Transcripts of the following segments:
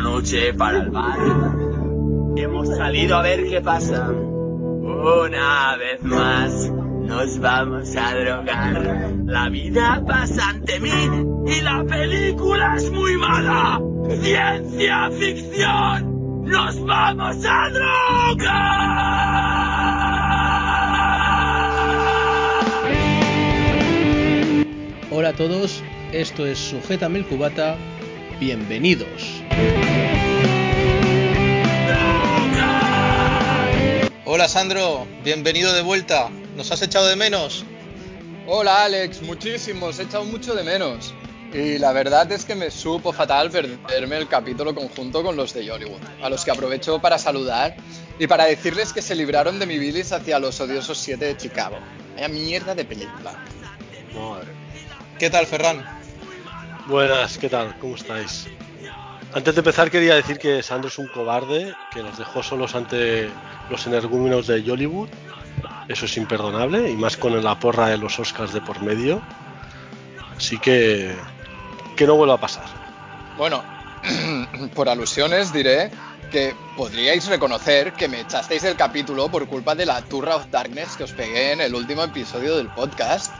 noche para el bar. Hemos salido a ver qué pasa. Una vez más nos vamos a drogar. La vida pasa ante mí y la película es muy mala. Ciencia ficción. Nos vamos a drogar. Hola a todos, esto es Sujétame el Cubata. Bienvenidos. Hola Sandro, bienvenido de vuelta. ¿Nos has echado de menos? Hola Alex, muchísimo, os he echado mucho de menos. Y la verdad es que me supo fatal perderme el capítulo conjunto con los de Hollywood, a los que aprovecho para saludar y para decirles que se libraron de mi bilis hacia los odiosos 7 de Chicago. Vaya mierda de película. Madre. ¿Qué tal, Ferran? Buenas, ¿qué tal? ¿Cómo estáis? Antes de empezar quería decir que Sandro es un cobarde, que nos dejó solos ante los energúmenos de Hollywood. Eso es imperdonable, y más con la porra de los Oscars de por medio. Así que que no vuelva a pasar. Bueno, por alusiones diré que podríais reconocer que me echasteis el capítulo por culpa de la Tour of Darkness que os pegué en el último episodio del podcast.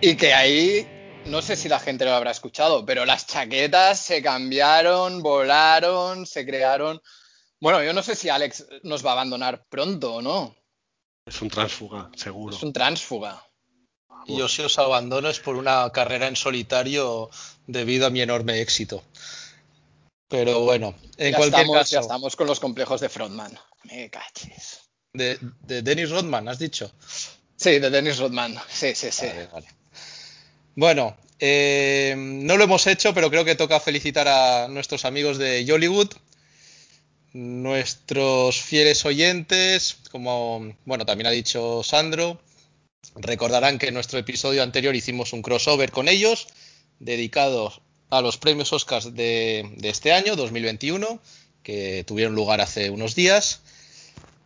Y que ahí, no sé si la gente lo habrá escuchado, pero las chaquetas se cambiaron, volaron, se crearon. Bueno, yo no sé si Alex nos va a abandonar pronto o no. Es un tránsfuga, seguro. Es un tránsfuga. Y yo si os abandono es por una carrera en solitario debido a mi enorme éxito. Pero bueno, en ya cualquier estamos, caso. Ya estamos con los complejos de Frontman. Me cachis. De, de Dennis Rodman, has dicho. Sí, de Dennis Rodman. Sí, sí, sí. Vale, vale. Bueno, eh, no lo hemos hecho, pero creo que toca felicitar a nuestros amigos de Hollywood, nuestros fieles oyentes, como bueno, también ha dicho Sandro. Recordarán que en nuestro episodio anterior hicimos un crossover con ellos, dedicado a los premios Oscars de, de este año, 2021, que tuvieron lugar hace unos días.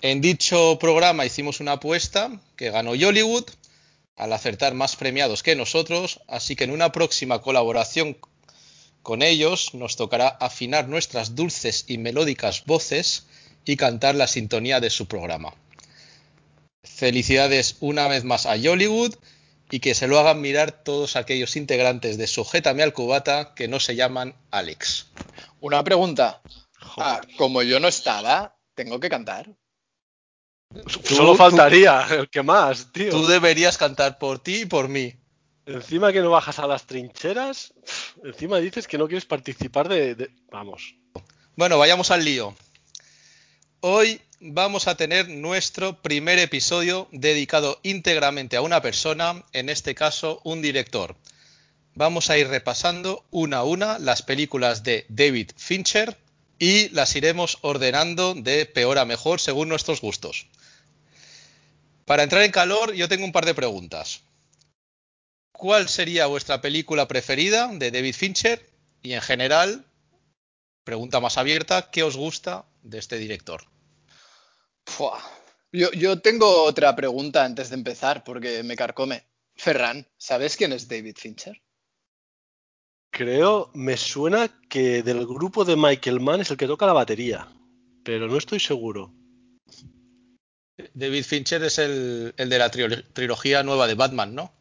En dicho programa hicimos una apuesta que ganó Hollywood al acertar más premiados que nosotros, así que en una próxima colaboración con ellos nos tocará afinar nuestras dulces y melódicas voces y cantar la sintonía de su programa. Felicidades una vez más a Hollywood y que se lo hagan mirar todos aquellos integrantes de Sujétame al Cubata que no se llaman Alex. Una pregunta. Ah, como yo no estaba, ¿tengo que cantar? Solo faltaría, el que más, tío. Tú deberías cantar por ti y por mí. Encima que no bajas a las trincheras, encima dices que no quieres participar de, de... Vamos. Bueno, vayamos al lío. Hoy vamos a tener nuestro primer episodio dedicado íntegramente a una persona, en este caso un director. Vamos a ir repasando una a una las películas de David Fincher y las iremos ordenando de peor a mejor según nuestros gustos. Para entrar en calor, yo tengo un par de preguntas. ¿Cuál sería vuestra película preferida de David Fincher? Y en general, pregunta más abierta, ¿qué os gusta de este director? Fua. Yo, yo tengo otra pregunta antes de empezar porque me carcome. Ferran, ¿sabes quién es David Fincher? Creo, me suena que del grupo de Michael Mann es el que toca la batería, pero no estoy seguro. David Fincher es el, el de la trilogía nueva de Batman, ¿no?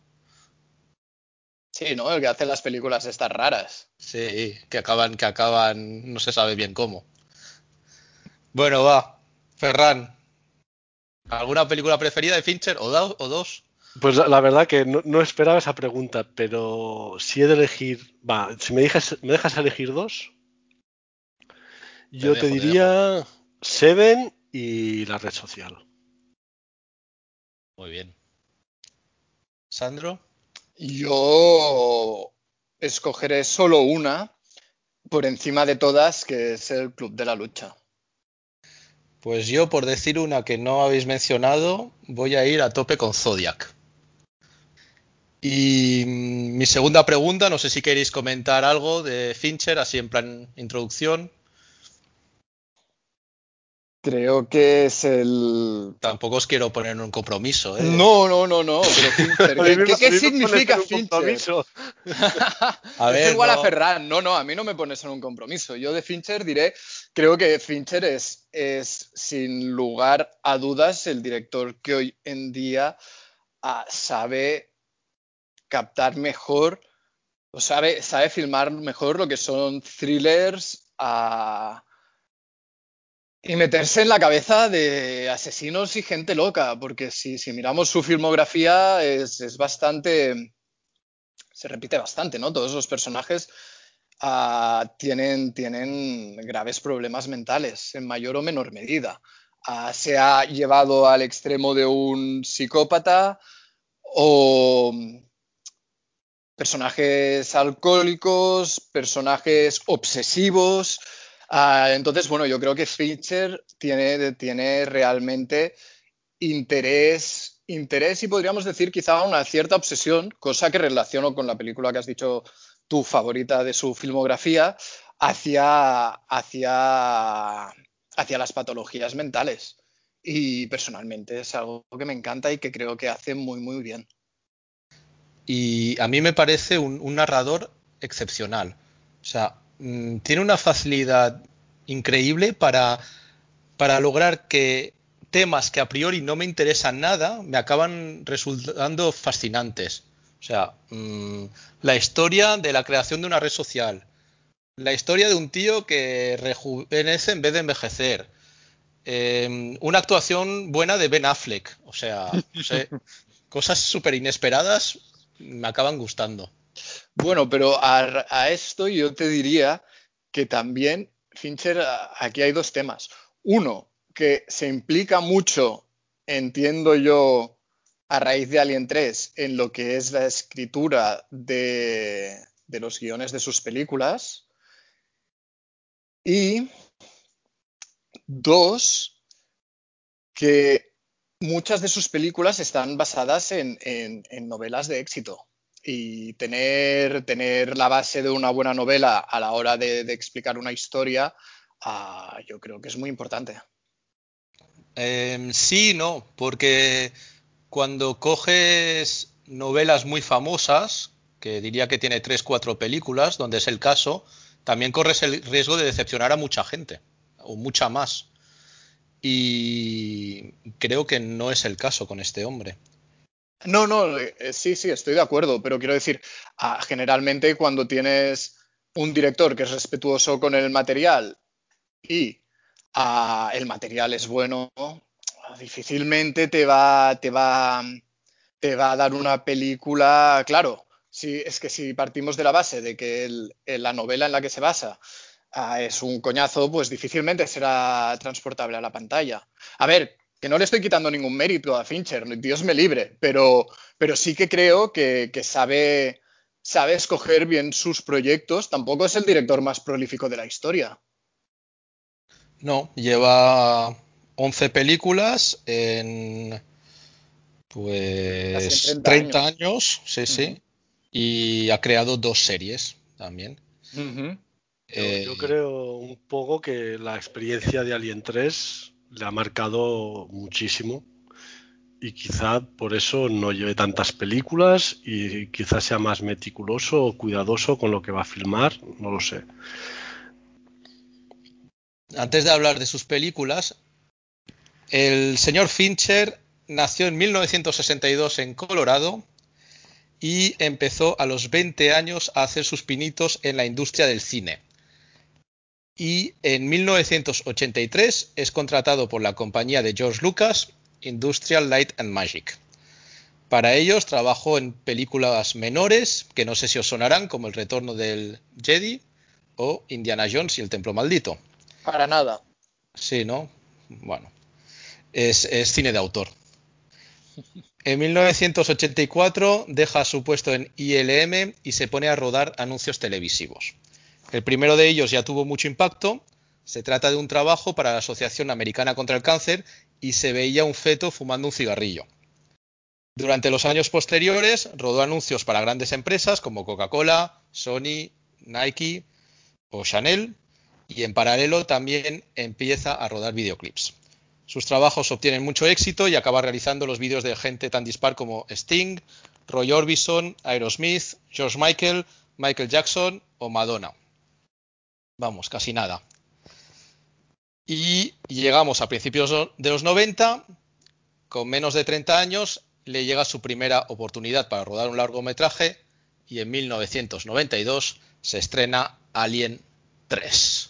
Sí, ¿no? El que hace las películas estas raras. Sí, que acaban, que acaban, no se sabe bien cómo. Bueno, va. Ferran, ¿alguna película preferida de Fincher o, da- o dos? Pues la, la verdad que no, no esperaba esa pregunta, pero si he de elegir, va, si me dejas, me dejas elegir dos, yo te diría Seven y la red social. Muy bien. Sandro, Yo escogeré solo una por encima de todas, que es el Club de la Lucha. pues yo por decir una que no habéis mencionado, voy a ir a tope con Zodiac. Y mi segunda pregunta, no sé si queréis comentar algo de Fincher, así en plan introducción. Creo que es el. Tampoco os quiero poner en un compromiso, ¿eh? No, no, no, no. Pero Fincher, A mí ¿qué, a significa Fincher? A Es igual a. Ferran. No, no, a mí no me pones en un compromiso. Yo de Fincher diré, creo que Fincher es, es sin lugar a dudas el director que hoy en día ah, sabe captar mejor o sabe, sabe filmar mejor lo que son thrillers ah, y meterse en la cabeza de asesinos y gente loca, porque si, si miramos su filmografía es, es bastante, se repite bastante, ¿no? Todos los personajes ah, tienen, tienen graves problemas mentales, en mayor o menor medida. Ah, se ha llevado al extremo de un psicópata o personajes alcohólicos, personajes obsesivos. Ah, entonces, bueno, yo creo que Fincher tiene, tiene realmente interés, interés y podríamos decir quizá una cierta obsesión, cosa que relaciono con la película que has dicho tu favorita de su filmografía, hacia, hacia, hacia las patologías mentales. Y personalmente es algo que me encanta y que creo que hace muy, muy bien. Y a mí me parece un, un narrador excepcional. O sea, mm, tiene una facilidad increíble para, para lograr que temas que a priori no me interesan nada me acaban resultando fascinantes. O sea, mm, la historia de la creación de una red social, la historia de un tío que rejuvenece en vez de envejecer, eh, una actuación buena de Ben Affleck, o sea, no sé, cosas súper inesperadas me acaban gustando. Bueno, pero a, esto yo te diría que también Fincher, aquí hay dos temas. Uno, que se implica mucho, entiendo yo, a raíz de Alien 3, en lo que es la escritura de, los guiones de sus películas. Y dos, que muchas de sus películas están basadas en novelas de éxito. Y tener, tener la base de una buena novela a la hora de, explicar una historia, ah, yo creo que es muy importante. Eh, sí, no, porque cuando coges novelas muy famosas, que diría que tiene tres, cuatro películas, donde es el caso, también corres el riesgo de decepcionar a mucha gente, o mucha más. Y creo que no es el caso con este hombre. No, no, eh, sí, sí, estoy de acuerdo, pero quiero decir, ah, generalmente cuando tienes un director que es respetuoso con el material y ah, el material es bueno, difícilmente te va, te va, te va a dar una película, claro, si, es que si partimos de la base de que el- la novela en la que se basa ah, es un coñazo, pues difícilmente será transportable a la pantalla. A ver, que no le estoy quitando ningún mérito a Fincher, Dios me libre, pero, pero sí que creo que, que sabe, sabe escoger bien sus proyectos. Tampoco es el director más prolífico de la historia. No, lleva 11 películas en pues Casi en 30 30 años, sí, sí, y ha creado dos series también. Yo, Eh, yo creo un poco que la experiencia de Alien 3 le ha marcado muchísimo y quizá por eso no lleve tantas películas y quizá sea más meticuloso o cuidadoso con lo que va a filmar, no lo sé. Antes de hablar de sus películas, el señor Fincher nació en 1962 en Colorado y empezó a los 20 años a hacer sus pinitos en la industria del cine. Y en 1983 es contratado por la compañía de George Lucas, Industrial Light and Magic. Para ellos trabajó en películas menores que no sé si os sonarán, como El Retorno del Jedi o Indiana Jones y el Templo Maldito. Para nada. Sí, ¿no? Bueno, es, es cine de autor. En 1984 deja su puesto en ILM y se pone a rodar anuncios televisivos. El primero de ellos ya tuvo mucho impacto. Se trata de un trabajo para la Asociación Americana contra el Cáncer y se veía un feto fumando un cigarrillo. Durante los años posteriores rodó anuncios para grandes empresas como Coca-Cola, Sony, Nike o Chanel y en paralelo también empieza a rodar videoclips. Sus trabajos obtienen mucho éxito y acaba realizando los vídeos de gente tan dispar como Sting, Roy Orbison, Aerosmith, George Michael, Michael Jackson o Madonna. Vamos, casi nada. Y llegamos a principios de los 90, con menos de 30 años, le llega su primera oportunidad para rodar un largometraje y en 1992 se estrena Alien 3.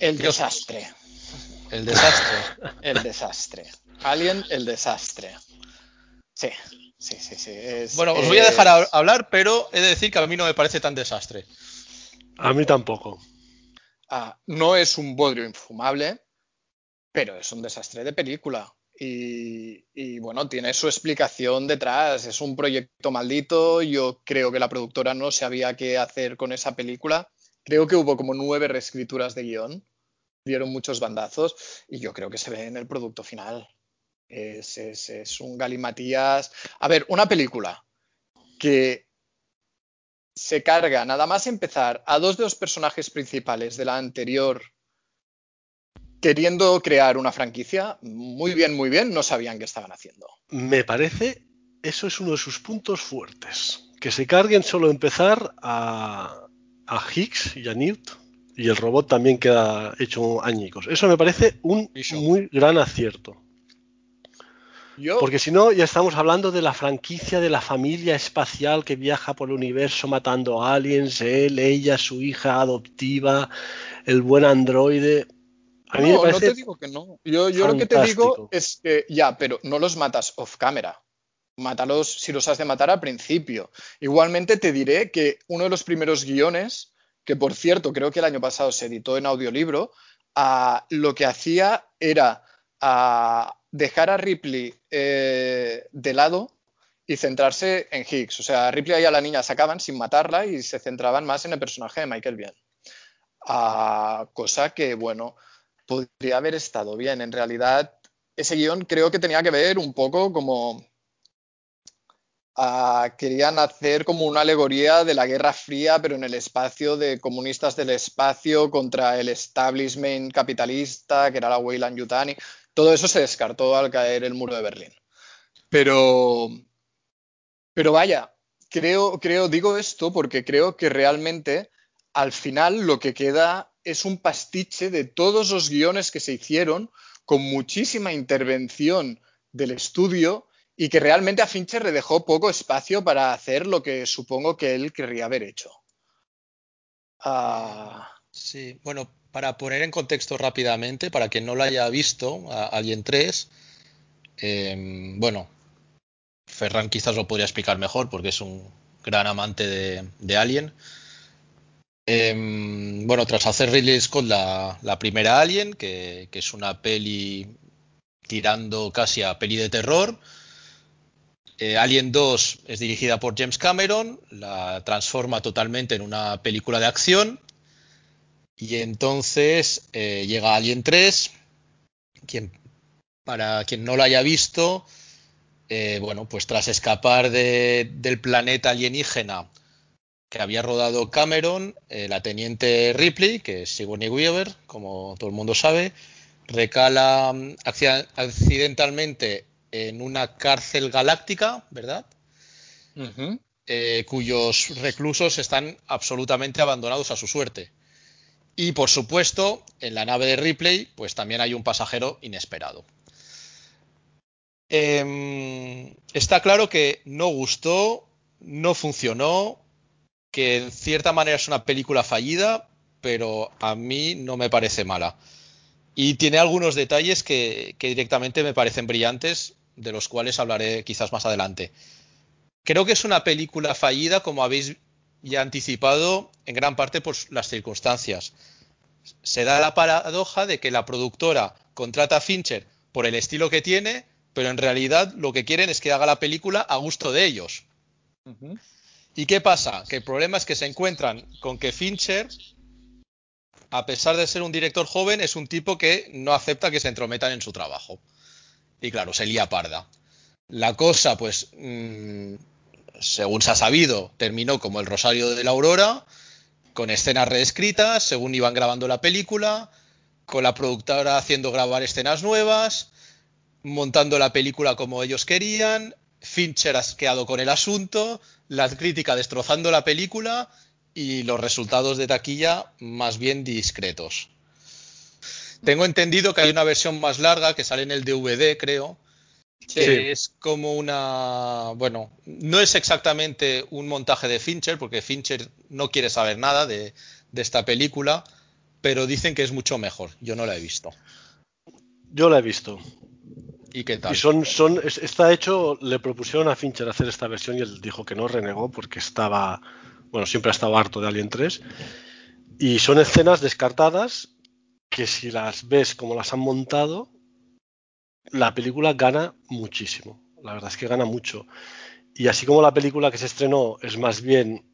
El desastre. El desastre. el desastre. Alien, el desastre. Sí, sí, sí, sí. bueno, os voy a dejar hablar, pero he de decir que a mí no me parece tan desastre. A mí tampoco. Ah, no es un bodrio infumable, pero es un desastre de película. Y, bueno, tiene su explicación detrás. Es un proyecto maldito. Yo creo que la productora no sabía qué hacer con esa película. Creo que hubo como nueve reescrituras de guion dieron muchos bandazos y yo creo que se ve en el producto final. Es, es, es un galimatías. A ver, una película que se carga nada más empezar a dos de los personajes principales de la anterior queriendo crear una franquicia, muy bien, muy bien, no sabían qué estaban haciendo. Me parece, eso es uno de sus puntos fuertes. Que se carguen solo empezar a, a Higgs y a Newt y el robot también queda hecho añicos. Eso me parece un muy gran acierto. Porque si no, ya estamos hablando de la franquicia de la familia espacial que viaja por el universo matando aliens, él, ella, su hija adoptiva, el buen androide. A mí no, no te digo que no. Yo, yo lo que te digo es que ya, pero no los matas off camera. Mátalos si los has de matar al principio. Igualmente te diré que uno de los primeros guiones que por cierto creo que el año pasado se editó en audiolibro, lo que hacía era dejar a Ripley eh, de lado y centrarse en Higgs. O sea, Ripley y a la niña sacaban sin matarla y se centraban más en el personaje de Michael Biehn. cosa que, bueno, podría haber estado bien. En realidad, ese guion creo que tenía que ver un poco como querían hacer como una alegoría de la Guerra Fría, pero en el espacio de comunistas del espacio contra el establishment capitalista, que era la Weyland Yutani. Todo eso se descartó al caer el muro de Berlín. Pero, pero vaya, creo, creo, digo esto porque creo que realmente al final lo que queda es un pastiche de todos los guiones que se hicieron con muchísima intervención del estudio y que realmente a Fincher le dejó poco espacio para hacer lo que supongo que él querría haber hecho. Ah. Sí, bueno, para poner en contexto rápidamente, para quien no lo haya visto, Alien 3, em, bueno, Ferran quizás lo podría explicar mejor porque es un gran amante de, Alien. Em, bueno, tras hacer Ridley Scott la, primera Alien, que, que, es una peli tirando casi a peli de terror, eh, Alien 2 es dirigida por James Cameron, la transforma totalmente en una película de acción. Y entonces eh, llega Alien 3, quien, para quien no lo haya visto, eh, bueno, pues tras escapar del planeta alienígena que había rodado Cameron, la teniente Ripley, que es Sigourney Weaver, como todo el mundo sabe, recala mm, accidentalmente en una cárcel galáctica, ¿verdad? Eh, cuyos reclusos están absolutamente abandonados a su suerte. Y por supuesto, en la nave de Ripley, pues también hay un pasajero inesperado. Em, está claro que no gustó, no funcionó, que en cierta manera es una película fallida, pero a mí no me parece mala. Y tiene algunos detalles que, que directamente me parecen brillantes de los cuales hablaré quizás más adelante. Creo que es una película fallida, como habéis ya anticipado, en gran parte por las circunstancias. Se da la paradoja de que la productora contrata a Fincher por el estilo que tiene, pero en realidad lo que quieren es que haga la película a gusto de ellos. ¿Y qué pasa? Que el problema es que se encuentran con que Fincher, a pesar de ser un director joven, es un tipo que no acepta que se entrometan en su trabajo. Y claro, se lía parda. La cosa, pues, mm, según se ha sabido, terminó como el Rosario de la Aurora, con escenas reescritas según iban grabando la película, con la productora haciendo grabar escenas nuevas, montando la película como ellos querían, Fincher asqueado con el asunto, la crítica destrozando la película y los resultados de taquilla más bien discretos. Tengo entendido que hay una versión más larga que sale en el DVD, creo, que es como una, bueno, no es exactamente un montaje de Fincher, porque Fincher no quiere saber nada de, de esta película, pero dicen que es mucho mejor. Yo no la he visto. Yo la he visto. ¿Y qué tal? Y son, son, es- está hecho, le propusieron a Fincher hacer esta versión y él dijo que no, renegó porque estaba, bueno, siempre ha estado harto de Alien 3. Y son escenas descartadas que si las ves como las han montado, la película gana muchísimo. La verdad es que gana mucho. Y así como la película que se estrenó es más bien,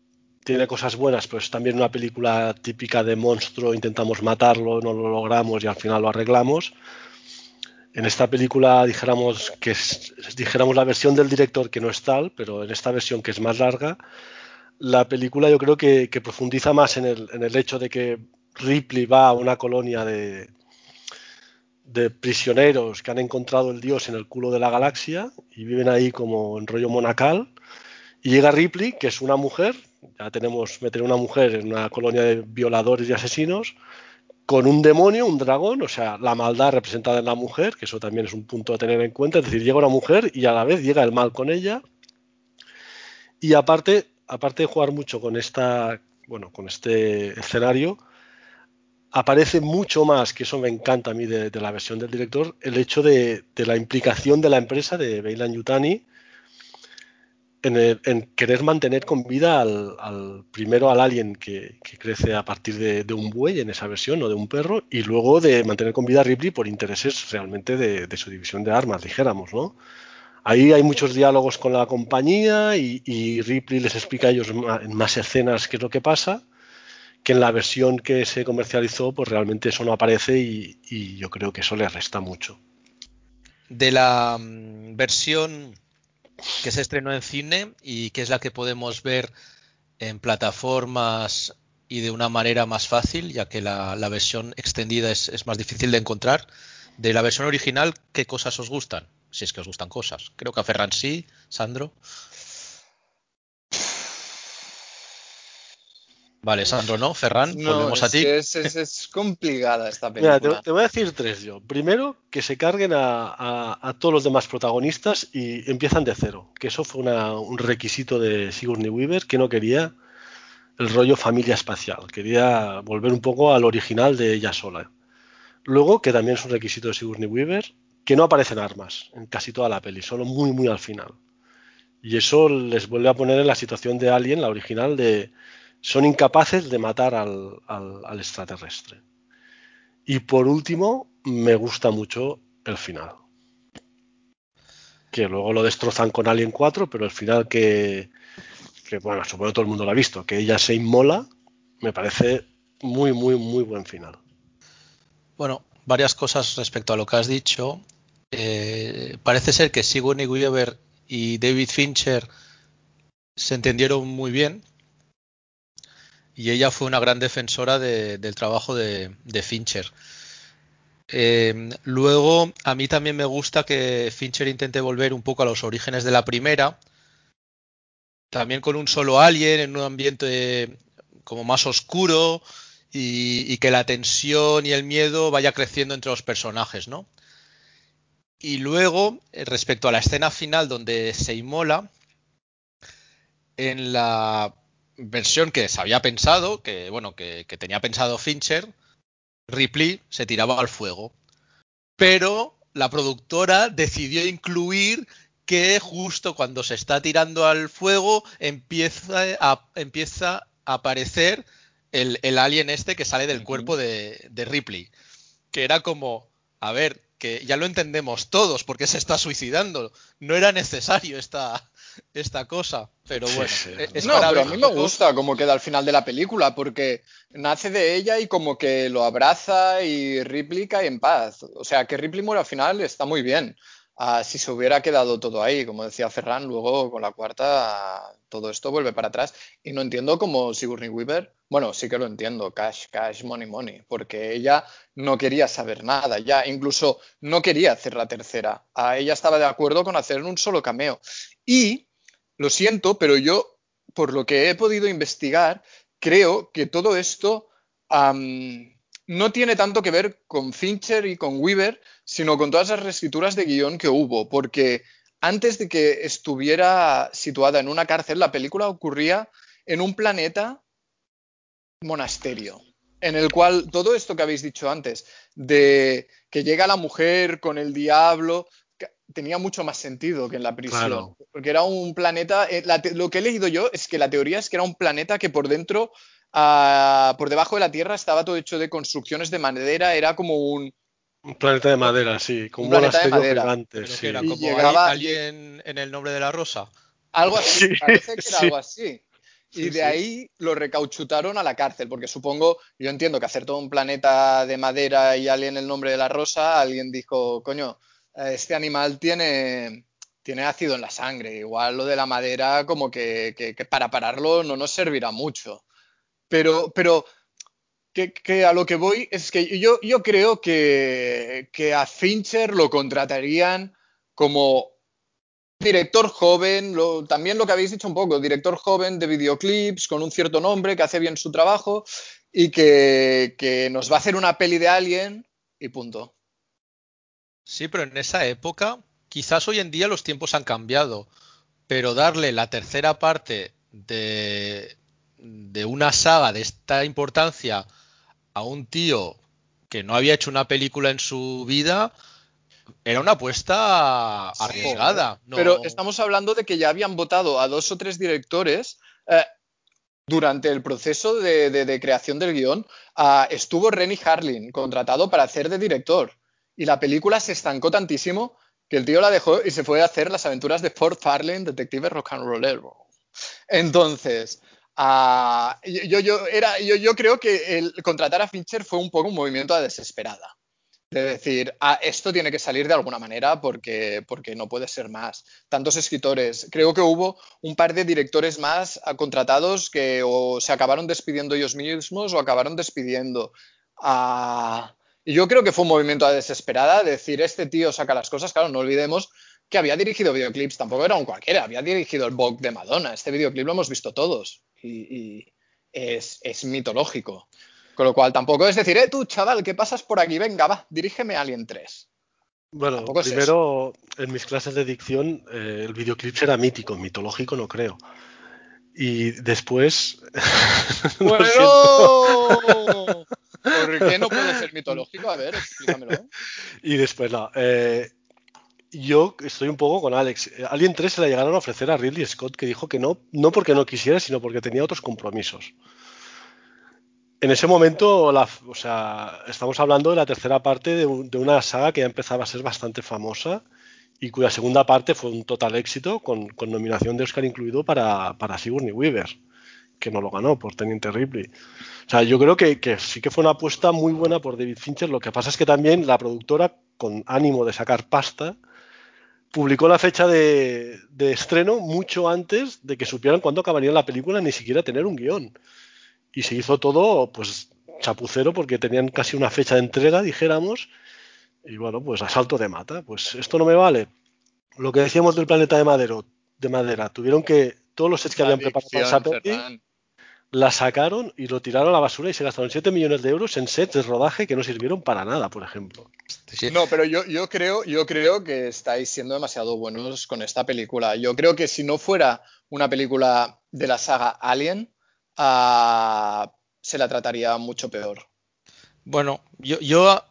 tiene cosas buenas, pero es también una película típica de monstruo, intentamos matarlo, no lo logramos y al final lo arreglamos. En esta película dijéramos que es, dijéramos la versión del director que no es tal, pero en esta versión que es más larga, la película yo creo que, profundiza más en el hecho de que Ripley va a una colonia de, de prisioneros que han encontrado el dios en el culo de la galaxia y viven ahí como en rollo monacal. Y llega Ripley, que es una mujer, ya tenemos meter una mujer en una colonia de violadores y asesinos, con un demonio, un dragón, o sea, la maldad representada en la mujer, que eso también es un punto a tener en cuenta, es decir, llega una mujer y a la vez llega el mal con ella. Y aparte, aparte de jugar mucho con esta, bueno, con este escenario, aparece mucho más, que eso me encanta a mí de, la versión del director, el hecho de, la implicación de la empresa de Beilan Yutani en, querer mantener con vida al, primero al alien que, crece a partir de, un buey en esa versión o de un perro y luego de mantener con vida a Ripley por intereses realmente de, su división de armas, dijéramos, ¿no? Ahí hay muchos diálogos con la compañía y, Ripley les explica a ellos en más escenas qué es lo que pasa, que en la versión que se comercializó pues realmente eso no aparece y, y yo creo que eso le resta mucho. De la mm, versión que se estrenó en cine y que es la que podemos ver en plataformas y de una manera más fácil, ya que la, la versión extendida es, es más difícil de encontrar. De la versión original, ¿qué cosas os gustan? Si es que os gustan cosas. Creo que a Ferran sí, Sandro. Vale, Sandro no, Ferran, No, volvemos a ti. es, es- es complicada esta Mira, película. te, te voy a decir tres yo. Primero, que se carguen a, a- a todos los demás protagonistas y empiezan de cero. Que eso fue una- un requisito de Sigourney Weaver que no quería el rollo familia espacial. Quería volver un poco al original de ella sola. Luego, que también es un requisito de Sigourney Weaver, que no aparecen armas en casi toda la peli, solo muy, muy al final. Y eso les vuelve a poner en la situación de Alien, la original, de son incapaces de matar al, extraterrestre. Y por último, me gusta mucho el final. Que luego lo destrozan con Alien 4, pero el final que, que, bueno, supongo que todo el mundo lo ha visto, que ella se inmola, me parece muy, muy, muy buen final. Bueno, varias cosas respecto a lo que has dicho. Eh, parece ser que Sigourney Weaver y David Fincher se entendieron muy bien y ella fue una gran defensora de- del trabajo de, Fincher. Eh, luego, a mí también me gusta que Fincher intente volver un poco a los orígenes de la primera, también con un solo alien en un ambiente como más oscuro y, y que la tensión y el miedo vaya creciendo entre los personajes, ¿no? Y luego, respecto a la escena final donde se inmola, en la versión que se había pensado, que bueno, que, que tenía pensado Fincher, Ripley se tiraba al fuego. Pero la productora decidió incluir que justo cuando se está tirando al fuego empieza a, empieza a aparecer el, el alien este que sale del cuerpo de, de Ripley. Que era como, a ver, que ya lo entendemos todos porque se está suicidando. No era necesario esta, esta cosa. Pero bueno, sí. es- es no, pero a mí me gusta cómo queda al final de la película, porque nace de ella y como que lo abraza y Ripley cae en paz. O sea, que Ripley muere al final está muy bien. Ah, si se hubiera quedado todo ahí, como decía Ferran, luego con la cuarta ah, todo esto vuelve para atrás. Y no entiendo cómo Sigourney Weaver, bueno, sí que lo entiendo, cash, cash, money, money, porque ella no quería saber nada, ya incluso no quería hacer la tercera. A ella estaba de acuerdo con hacer un solo cameo. Y, lo siento, pero yo, por lo que he podido investigar, creo que todo esto no tiene tanto que ver con Fincher y con Weaver, sino con todas las reescrituras de guion que hubo, porque antes de que estuviera situada en una cárcel, la película ocurría en un planeta monasterio, en el cual todo esto que habéis dicho antes, de que llega la mujer con el diablo, tenía mucho más sentido que en la prisión, porque era un planeta, eh, lo que he leído yo es que la teoría es que era un planeta que por dentro, ah, por debajo de la Tierra estaba todo hecho de construcciones de madera, era como un, un planeta de madera, sí, como un, planeta de madera. Gigante, sí. era como llegaba... alguien en el nombre de la rosa. Algo así, parece que era algo así. Y de ahí lo recauchutaron a la cárcel, porque supongo, yo entiendo que hacer todo un planeta de madera y alguien el nombre de la rosa, alguien dijo, coño, este animal tiene, tiene ácido en la sangre, igual lo de la madera como que, que, que para pararlo no nos servirá mucho. Pero, pero que, a lo que voy es que yo, creo que, a Fincher lo contratarían como director joven, también lo que habéis dicho un poco, director joven de videoclips con un cierto nombre que hace bien su trabajo y que, que nos va a hacer una peli de alguien y punto. Sí, pero en esa época, quizás hoy en día los tiempos han cambiado, pero darle la tercera parte de, de una saga de esta importancia a un tío que no había hecho una película en su vida, era una apuesta arriesgada. Pero estamos hablando de que ya habían votado a dos o tres directores. Eh, durante el proceso de, creación del guion, estuvo Renny Harlin contratado para hacer de director. Y la película se estancó tantísimo que el tío la dejó y se fue a hacer las aventuras de Ford Farlane, detective rock and rollero. Entonces, yo, yo, era, yo, yo, creo que el contratar a Fincher fue un poco un movimiento a desesperada. De decir, ah, esto tiene que salir de alguna manera porque, porque no puede ser más. Tantos escritores. Creo que hubo un par de directores más contratados que o se acabaron despidiendo ellos mismos o acabaron despidiendo. y yo creo que fue un movimiento a desesperada. decir, este tío saca las cosas. Claro, no olvidemos que había dirigido videoclips, tampoco era un cualquiera, había dirigido el Vogue de Madonna. Este videoclip lo hemos visto todos y, es, mitológico. Con lo cual tampoco es decir, eh, tú, chaval, ¿qué pasas por aquí? Venga, va, dirígeme Alien 3. Bueno, primero, en mis clases de dicción, eh, el videoclip será mítico, mitológico no creo. Y después... ¡Bueno! ¿Por qué no puede ser mitológico? A ver, explícamelo. Y después, no. Eh, yo estoy un poco con Alex. Alien 3 se la llegaron a ofrecer a Ridley Scott, que dijo que no, no porque no quisiera, sino porque tenía otros compromisos. En ese momento, o sea, estamos hablando de la tercera parte de, una saga que ya empezaba a ser bastante famosa y cuya segunda parte fue un total éxito, con, nominación de Oscar incluido para, para Sigourney Weaver, que no lo ganó por Teniente Ripley. O sea, yo creo que sí que fue una apuesta muy buena por David Fincher. Lo que pasa es que también la productora, con ánimo de sacar pasta, publicó la fecha de, estreno mucho antes de que supieran cuándo acabaría la película, ni siquiera tener un guion. Y se hizo todo, pues, chapucero porque tenían casi una fecha de entrega, dijéramos. Y bueno, pues asalto de mata. Pues esto no me vale. Lo que decíamos del planeta de, madero, de madera, tuvieron que, todos los sets que habían preparado para esa peli, la sacaron y lo tiraron a la basura y se gastaron 7 millones de euros en sets de rodaje que no sirvieron para nada, por ejemplo. No, pero yo, yo, creo, yo creo que estáis siendo demasiado buenos con esta película. Yo creo que si no fuera una película de la saga Alien, uh, se la trataría mucho peor. Bueno, yo, yo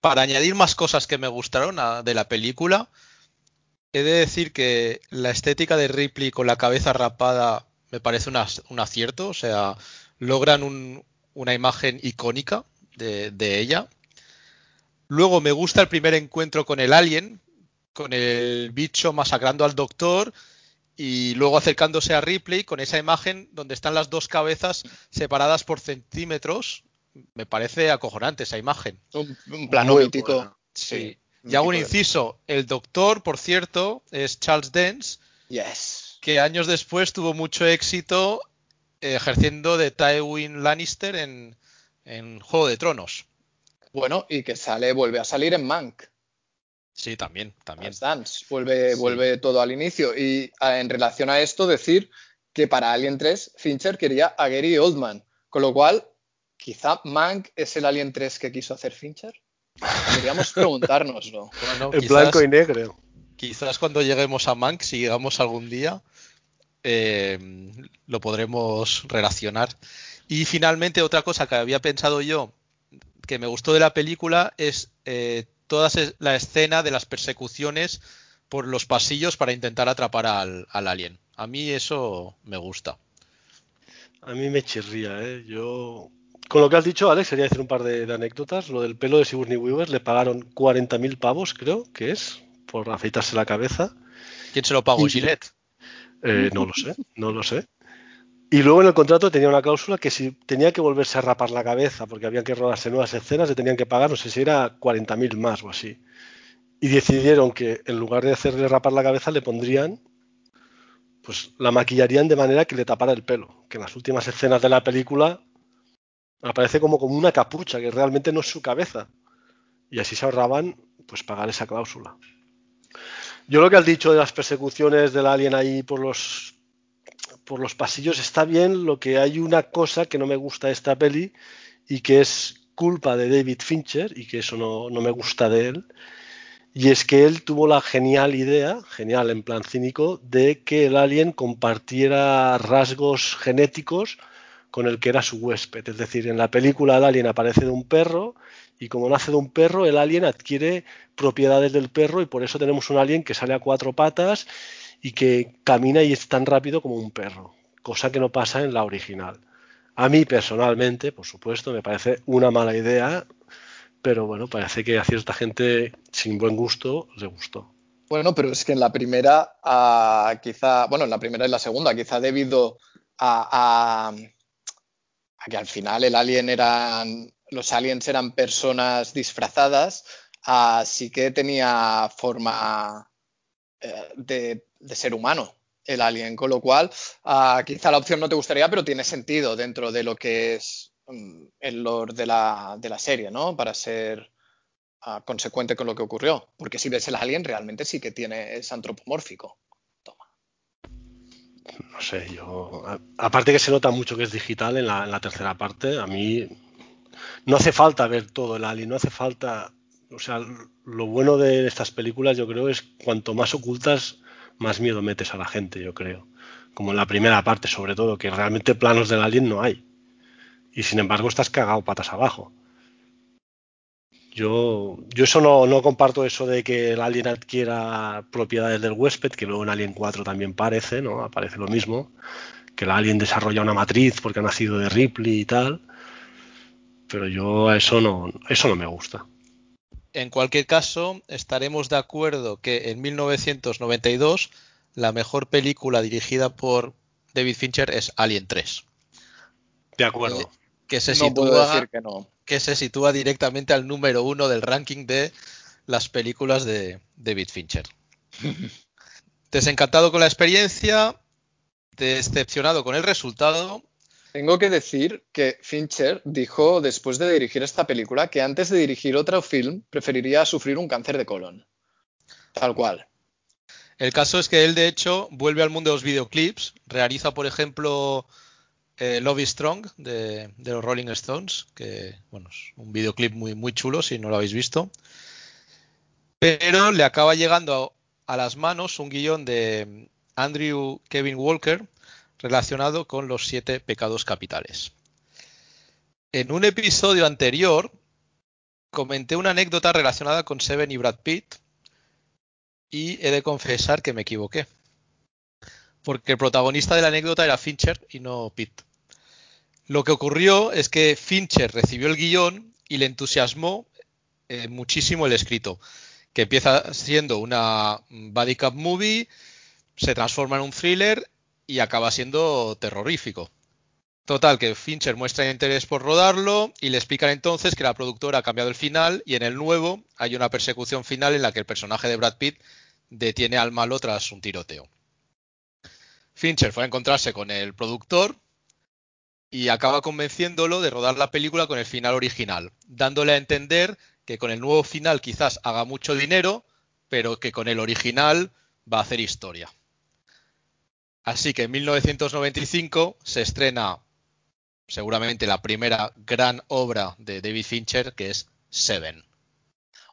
para añadir más cosas que me gustaron de la película, he de decir que la estética de Ripley con la cabeza rapada me parece un acierto, o sea, logran una imagen icónica de, de ella. Luego me gusta el primer encuentro con el alien, con el bicho masacrando al doctor y luego acercándose a Ripley con esa imagen donde están las dos cabezas separadas por centímetros. Me parece acojonante esa imagen. Un, plano mítico. Sí. Y hago un inciso. El doctor, por cierto, es Charles Dance, Yes. Que años después tuvo mucho éxito eh, ejerciendo de Tywin Lannister en, en Juego de Tronos. Bueno, y que sale, vuelve a salir en Mank. Sí, también, también. Dance. Vuelve, Sí. vuelve todo al inicio. Y a- en relación a esto, decir que para Alien 3, Fincher quería a Gary Oldman. Con lo cual, quizá Mank es el Alien 3 que quiso hacer Fincher. Deberíamos preguntárnoslo. Bueno, En quizás- blanco y negro. Quizás cuando lleguemos a Mank, si llegamos algún día, eh, lo podremos relacionar. Y finalmente, otra cosa que había pensado yo, que me gustó de la película, es eh, toda la escena de las persecuciones por los pasillos para intentar atrapar al, al alien. A mí eso me gusta. A mí me chirría, ¿eh? Yo. Con lo que has dicho, Alex, quería decir un par de, de anécdotas. Lo del pelo de Sigourney Weaver le pagaron 40.000 pavos, creo que es, por afeitarse la cabeza. ¿Quién se lo pagó? Gillette. Eh, no lo sé, no lo sé. Y luego en el contrato tenía una cláusula que si tenía que volverse a rapar la cabeza porque había que rodarse nuevas escenas, le tenían que pagar, no sé si era 40.000 más o así. Y decidieron que en lugar de hacerle rapar la cabeza, le pondrían, pues la maquillarían de manera que le tapara el pelo. Que en las últimas escenas de la película aparece como, como una capucha, que realmente no es su cabeza. Y así se ahorraban, pues pagar esa cláusula. Yo lo que has dicho de las persecuciones del alien ahí por los por los pasillos está bien, lo que hay una cosa que no me gusta de esta peli y que es culpa de David Fincher y que eso no, no me gusta de él. Y es que él tuvo la genial idea, genial en plan cínico, de que el alien compartiera rasgos genéticos con el que era su huésped. Es decir, en la película el alien aparece de un perro y como nace de un perro, el alien adquiere propiedades del perro y por eso tenemos un alien que sale a cuatro patas y que camina y es tan rápido como un perro, cosa que no pasa en la original. A mí personalmente, por supuesto, me parece una mala idea, pero bueno, parece que a cierta gente sin buen gusto le gustó. Bueno, pero es que en la primera, ah, quizá, bueno, en la primera y la segunda, quizá debido a, a- que al final el alien eran, los aliens eran personas disfrazadas, así que tenía forma eh, de, ser humano el alien, con lo cual ah, quizá la opción no te gustaría, pero tiene sentido dentro de lo que es mm, el lore de la, de la serie, ¿no? Para ser ah, consecuente con lo que ocurrió. Porque si ves el alien, realmente sí que tiene, es antropomórfico. Toma. No sé, yo. Aparte que se nota mucho que es digital en la, en la tercera parte, a mí no hace falta ver todo el alien, no hace falta. O sea, lo bueno de estas películas, yo creo, es cuanto más ocultas, más miedo metes a la gente, yo creo. Como en la primera parte, sobre todo, que realmente planos del alien no hay. Y sin embargo, estás cagado patas abajo. Yo, yo eso no, no comparto eso de que el alien adquiera propiedades del huésped, que luego en Alien 4 también parece, ¿no? Aparece lo mismo, que el alien desarrolla una matriz porque ha nacido de Ripley y tal. Pero yo a eso no, eso no me gusta. En cualquier caso, estaremos de acuerdo que en 1992 la mejor película dirigida por David Fincher es Alien 3, De acuerdo. que se no puedo sitúa decir que no. que se sitúa directamente al número uno del ranking de las películas de David Fincher. Desencantado con la experiencia, decepcionado con el resultado. Tengo que decir que Fincher dijo después de dirigir esta película que antes de dirigir otro film preferiría sufrir un cáncer de colon. Tal cual. El caso es que él, de hecho, vuelve al mundo de los videoclips, realiza, por ejemplo, eh, Love is Strong de, los Rolling Stones, que bueno, es un videoclip muy, muy chulo si no lo habéis visto. Pero le acaba llegando a, a las manos un guion de Andrew Kevin Walker relacionado con los siete pecados capitales. En un episodio anterior comenté una anécdota relacionada con Seven y Brad Pitt y he de confesar que me equivoqué. Porque el protagonista de la anécdota era Fincher y no Pitt. Lo que ocurrió es que Fincher recibió el guion y le entusiasmó eh, muchísimo el escrito, que empieza siendo una body cup movie, se transforma en un thriller y acaba siendo terrorífico. Total, que Fincher muestra interés por rodarlo y le explican entonces que la productora ha cambiado el final y en el nuevo hay una persecución final en la que el personaje de Brad Pitt detiene al malo tras un tiroteo. Fincher fue a encontrarse con el productor y acaba convenciéndolo de rodar la película con el final original, dándole a entender que con el nuevo final quizás haga mucho dinero, pero que con el original va a hacer historia. Así que en 1995 se estrena seguramente la primera gran obra de David Fincher, que es Seven.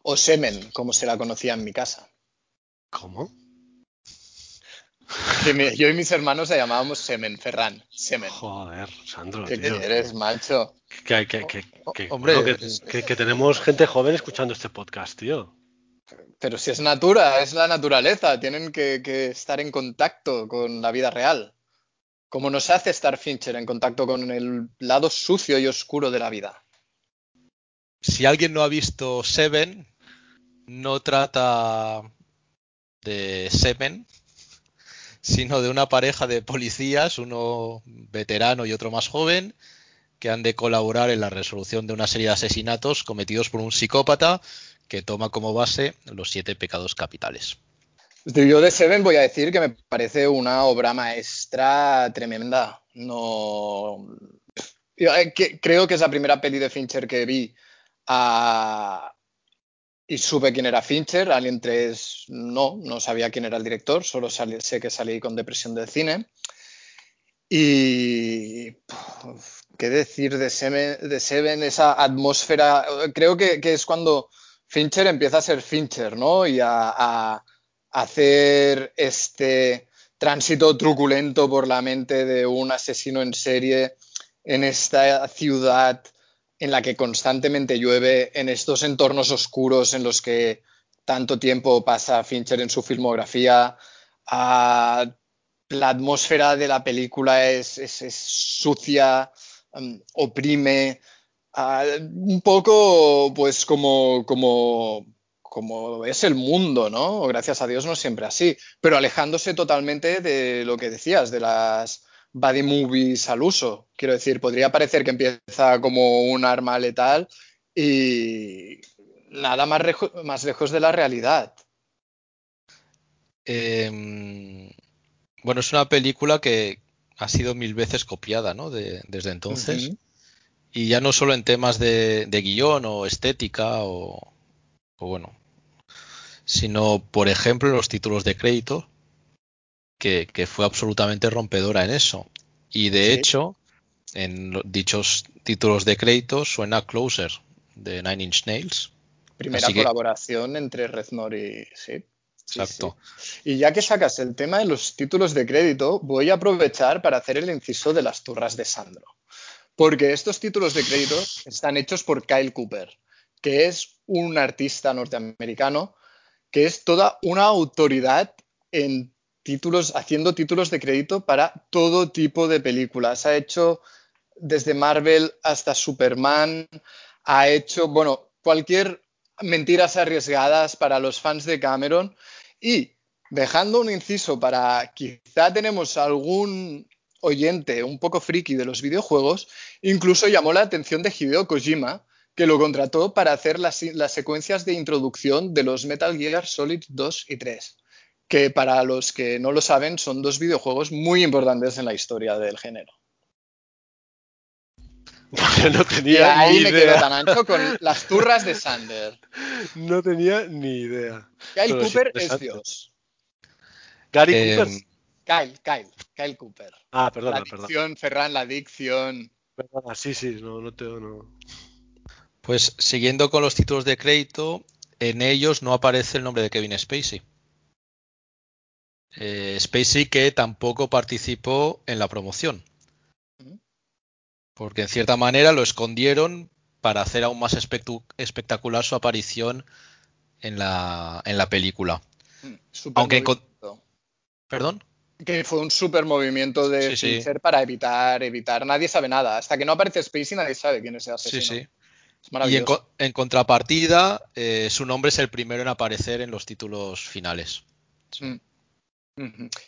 O Semen, como se la conocía en mi casa. ¿Cómo? Mi- yo y mis hermanos la llamábamos Semen, Ferran. Semen. Joder, Sandro, ¿Qué tío. quieres, macho? Que, que- que- O- que- hombre, es- que tenemos gente joven escuchando este podcast, tío. Pero si es natura, es la naturaleza. Tienen que, que estar en contacto con la vida real. Como nos hace estar Fincher en contacto con el lado sucio y oscuro de la vida. Si alguien no ha visto Seven, no trata de Seven, sino de una pareja de policías, uno veterano y otro más joven, que han de colaborar en la resolución de una serie de asesinatos cometidos por un psicópata que toma como base los siete pecados capitales. Yo de Seven voy a decir que me parece una obra maestra tremenda. No. Eh, creo que es la primera peli de Fincher que vi ah, y supe quién era Fincher. Alien 3 no, no sabía quién era el director, solo sé que salí con depresión del cine. Y. ¿Qué decir de Seven? Esa atmósfera. Creo que es cuando Fincher empieza a ser Fincher, ¿no? Y a, hacer este tránsito truculento por la mente de un asesino en serie en esta ciudad en la que constantemente llueve, en estos entornos oscuros en los que tanto tiempo pasa Fincher en su filmografía. La atmósfera de la película es sucia, mm, oprime, ah, un poco pues como, como, como es el mundo, ¿no? Gracias a Dios no es siempre así, pero alejándose totalmente de lo que decías, de las body movies al uso. Quiero decir, podría parecer que empieza como un arma letal y nada más, más lejos de la realidad. Eh, bueno, es una película que ha sido mil veces copiada, ¿no? De- desde entonces. Y ya no solo en temas de, de guion o estética o, o bueno, sino por ejemplo en los títulos de crédito, que, que fue absolutamente rompedora en eso. Y de Sí. hecho, en dichos títulos de crédito suena Closer de Nine Inch Nails. Primera que- colaboración entre Reznor y... Sí. sí, Exacto. sí. Y ya que sacas el tema de los títulos de crédito, voy a aprovechar para hacer el inciso de las turras de Sandro. Porque estos títulos de crédito están hechos por Kyle Cooper, que es un artista norteamericano que es toda una autoridad en títulos, haciendo títulos de crédito para todo tipo de películas. Ha hecho desde Marvel hasta Superman, ha hecho, bueno, cualquier mentiras arriesgadas para los fans de Cameron y dejando un inciso para quizá tenemos algún oyente un poco friki de los videojuegos, incluso llamó la atención de Hideo Kojima, que lo contrató para hacer las, las secuencias de introducción de los Metal Gear Solid 2 y 3, que para los que no lo saben son dos videojuegos muy importantes en la historia del género. Porque no Y tenía ahí ni me quedo idea. tan ancho con las turras de Sander. No tenía ni idea. Kyle Pero Cooper es. Dios. Gary Eh, Cooper. Kyle, Kyle, Kyle Cooper. Ah, La perdona, perdona. adicción, Ferran, la adicción. Perdona, sí, sí, no, no te. No. Pues siguiendo con los títulos de crédito, en ellos no aparece el nombre de Kevin Spacey. Eh, Spacey que tampoco participó en la promoción. Porque en cierta manera lo escondieron para hacer aún más espectacular su aparición en la, en la película. Mm, Súper Aunque en. ¿Perdón? Que fue un super movimiento de Sí, sí. Para evitar, evitar. Nadie sabe nada. Hasta que no aparece Spacey, nadie sabe quién es ese Sí, asesino. sí. Es Y en, maravilloso. co- en contrapartida, eh, su nombre es el primero en aparecer en los títulos finales. Mm.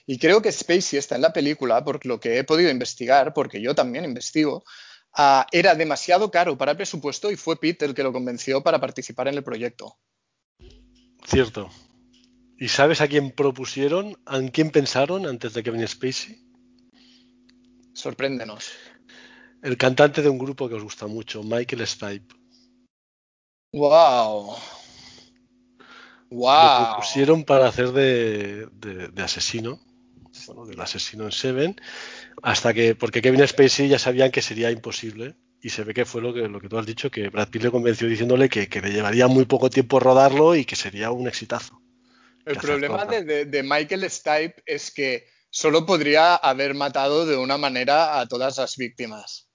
Y creo que Spacey está en la película, por lo que he podido investigar, porque yo también investigo, era demasiado caro para el presupuesto y fue Pete el que lo convenció para participar en el proyecto. Cierto. ¿Y sabes a quién propusieron? ¿A quién pensaron antes de Kevin Spacey? Sorpréndenos. El cantante de un grupo que os gusta mucho, Michael Stipe. ¡Wow! Lo ¡Wow! propusieron para hacer de, de- de asesino, bueno, del asesino en Seven, hasta que, porque Kevin Spacey ya sabían que sería imposible, y se ve que fue lo que, lo que tú has dicho, que Brad Pitt le convenció diciéndole que, que le llevaría muy poco tiempo rodarlo y que sería un exitazo. El problema de, de- de Michael Stipe es que solo podría haber matado de una manera a todas las víctimas.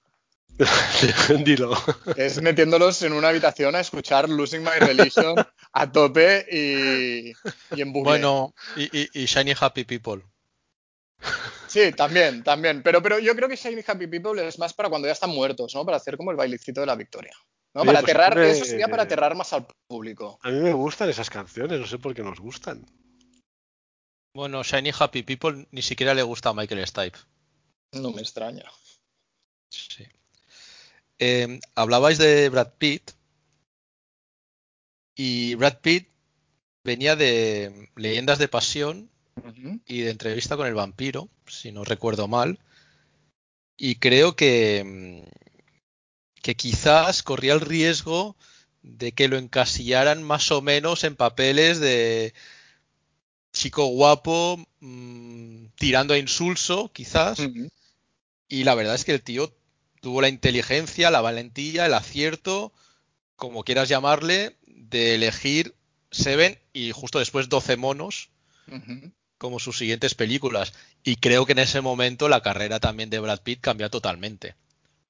Dilo. Es metiéndolos en una habitación a escuchar Losing My Religion a tope y, y en bucle. Bueno, y, y- y Shiny Happy People. Sí, también, también. Pero, pero yo creo que Shiny Happy People es más para cuando ya están muertos, ¿no? Para hacer como el bailecito de la victoria. ¿No? Oye, para pues aterrar, eso sería para aterrar más al público. A mí me gustan esas canciones, no sé por qué nos gustan. Bueno, Shiny Happy People ni siquiera le gusta a Michael Stipe. No me extraña. Sí. Eh, hablabais de Brad Pitt y Brad Pitt venía de Leyendas de Pasión y de entrevista con el vampiro, si no recuerdo mal. Y creo que, mm, que quizás corría el riesgo de que lo encasillaran más o menos en papeles de chico guapo, mm, tirando a insulso, quizás. Y la verdad es que el tío tuvo la inteligencia, la valentía, el acierto, como quieras llamarle, de elegir Seven y justo después 12 monos como sus siguientes películas. Y creo que en ese momento la carrera también de Brad Pitt cambia totalmente.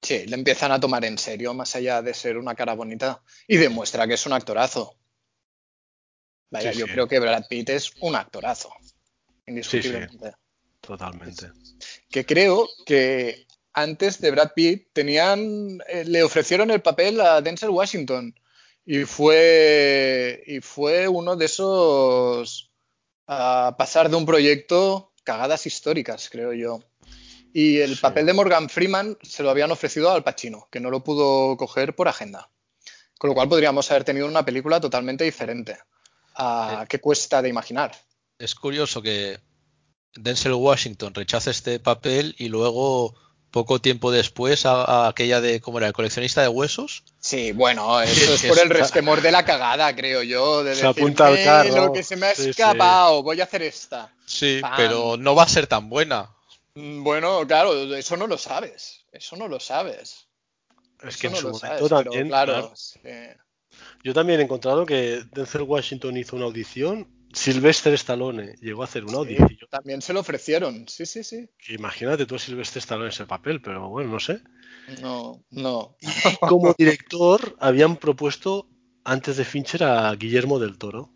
Sí, le empiezan a tomar en serio, más allá de ser una cara bonita, y demuestra que es un actorazo. Vaya, Sí, yo sí. creo que Brad Pitt es un actorazo, indiscutiblemente. Totalmente. Que creo que antes de Brad Pitt tenían, eh, le ofrecieron el papel a Denzel Washington y fue, y fue uno de esos a pasar de un proyecto cagadas históricas, creo yo. Y el Sí. papel de Morgan Freeman se lo habían ofrecido al Pacino, que no lo pudo coger por agenda. Con lo cual podríamos haber tenido una película totalmente diferente, a Eh. que cuesta de imaginar. Es curioso que Denzel Washington rechace este papel y luego, poco tiempo después, a, a aquella de, ¿cómo era? El coleccionista de huesos. Sí, bueno, eso es por el resquemor de la cagada, creo yo. De Se apunta al decir, carro. "Eh, lo que se me ha Sí, sí. escapado, voy a hacer esta. Sí, Pam. pero no va a ser tan buena. Mm, Bueno, claro, eso no lo sabes. Eso no lo sabes. Es que en su no lo momento sabes, también, claro, claro, sí. Yo también he encontrado que Denzel Washington hizo una audición, Sylvester Stallone llegó a hacer una Sí, audición. también se lo ofrecieron. Sí, sí, sí. Que Imagínate tú a Sylvester Stallone en ese papel, pero bueno, no sé. No, no. Y como director habían propuesto antes de Fincher a Guillermo del Toro,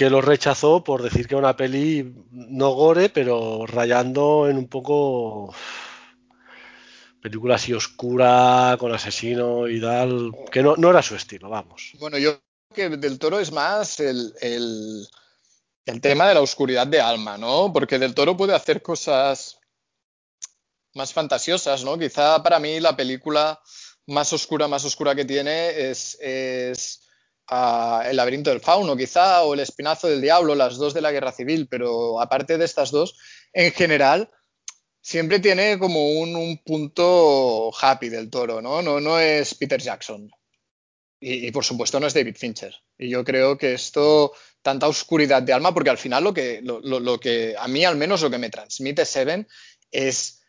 que lo rechazó por decir que una peli no gore, pero rayando en un poco película así oscura, con asesino y tal, que no, no era su estilo, vamos. Bueno, yo creo que Del Toro es más el, el- el tema de la oscuridad de alma, ¿no? Porque Del Toro puede hacer cosas más fantasiosas, ¿no? Quizá para mí la película más oscura, más oscura que tiene es, es, El laberinto del fauno, quizá, o El espinazo del diablo, las dos de la guerra civil, pero aparte de estas dos, en general siempre tiene como un, un punto happy del toro, ¿no? No, no es Peter Jackson. Y, y, por supuesto no es David Fincher. Y yo creo que esto, tanta oscuridad de alma, porque al final lo que, lo, lo, lo que a mí al menos lo que me transmite Seven es,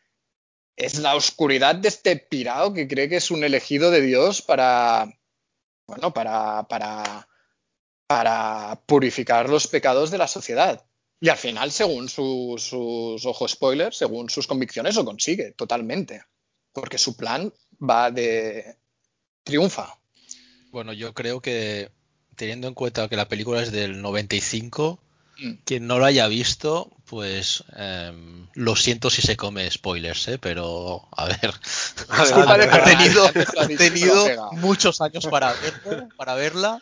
es la oscuridad de este pirado que cree que es un elegido de Dios para, bueno, para, para, para purificar los pecados de la sociedad. Y al final, según su, sus ojos spoilers, según sus convicciones, lo consigue totalmente. Porque su plan va de. triunfa. Bueno, yo creo que teniendo en cuenta que la película es del 95, Mm. quien no lo haya visto, pues em, lo siento si se come spoilers, ¿eh? pero a ver, ha tenido, tenido muchos años para verlo, para verla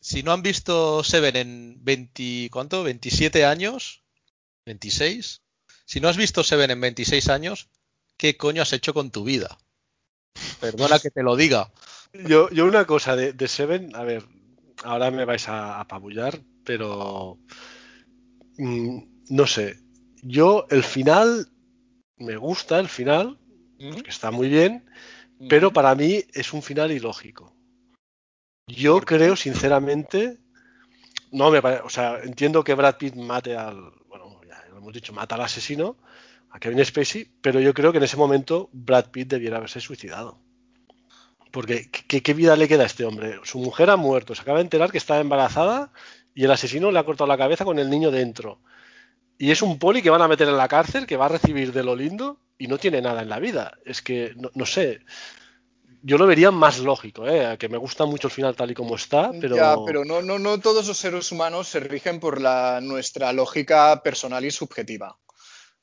si no han visto Seven en 20, ¿cuánto? 27 años, 26. Si no has visto Seven en 26 años, ¿qué coño has hecho con tu vida? Perdona que te lo diga. Yo, yo una cosa de, de Seven, a ver, ahora me vais a apabullar, pero mm, no sé. Yo el final me gusta el final, porque está muy bien, pero para mí es un final ilógico. Yo creo, sinceramente, no me parece, o sea, entiendo que Brad Pitt mate al, bueno, ya lo hemos dicho, mata al asesino, a Kevin Spacey, pero yo creo que en ese momento Brad Pitt debiera haberse suicidado. Porque ¿qué, qué vida le queda a este hombre? Su mujer ha muerto, se acaba de enterar que está embarazada y el asesino le ha cortado la cabeza con el niño dentro. Y es un poli que van a meter en la cárcel, que va a recibir de lo lindo y no tiene nada en la vida. Es que, no, no sé, yo lo vería más lógico, ¿eh? que me gusta mucho el final tal y como está, pero... Ya, pero no, no, no todos los seres humanos se rigen por la, nuestra lógica personal y subjetiva.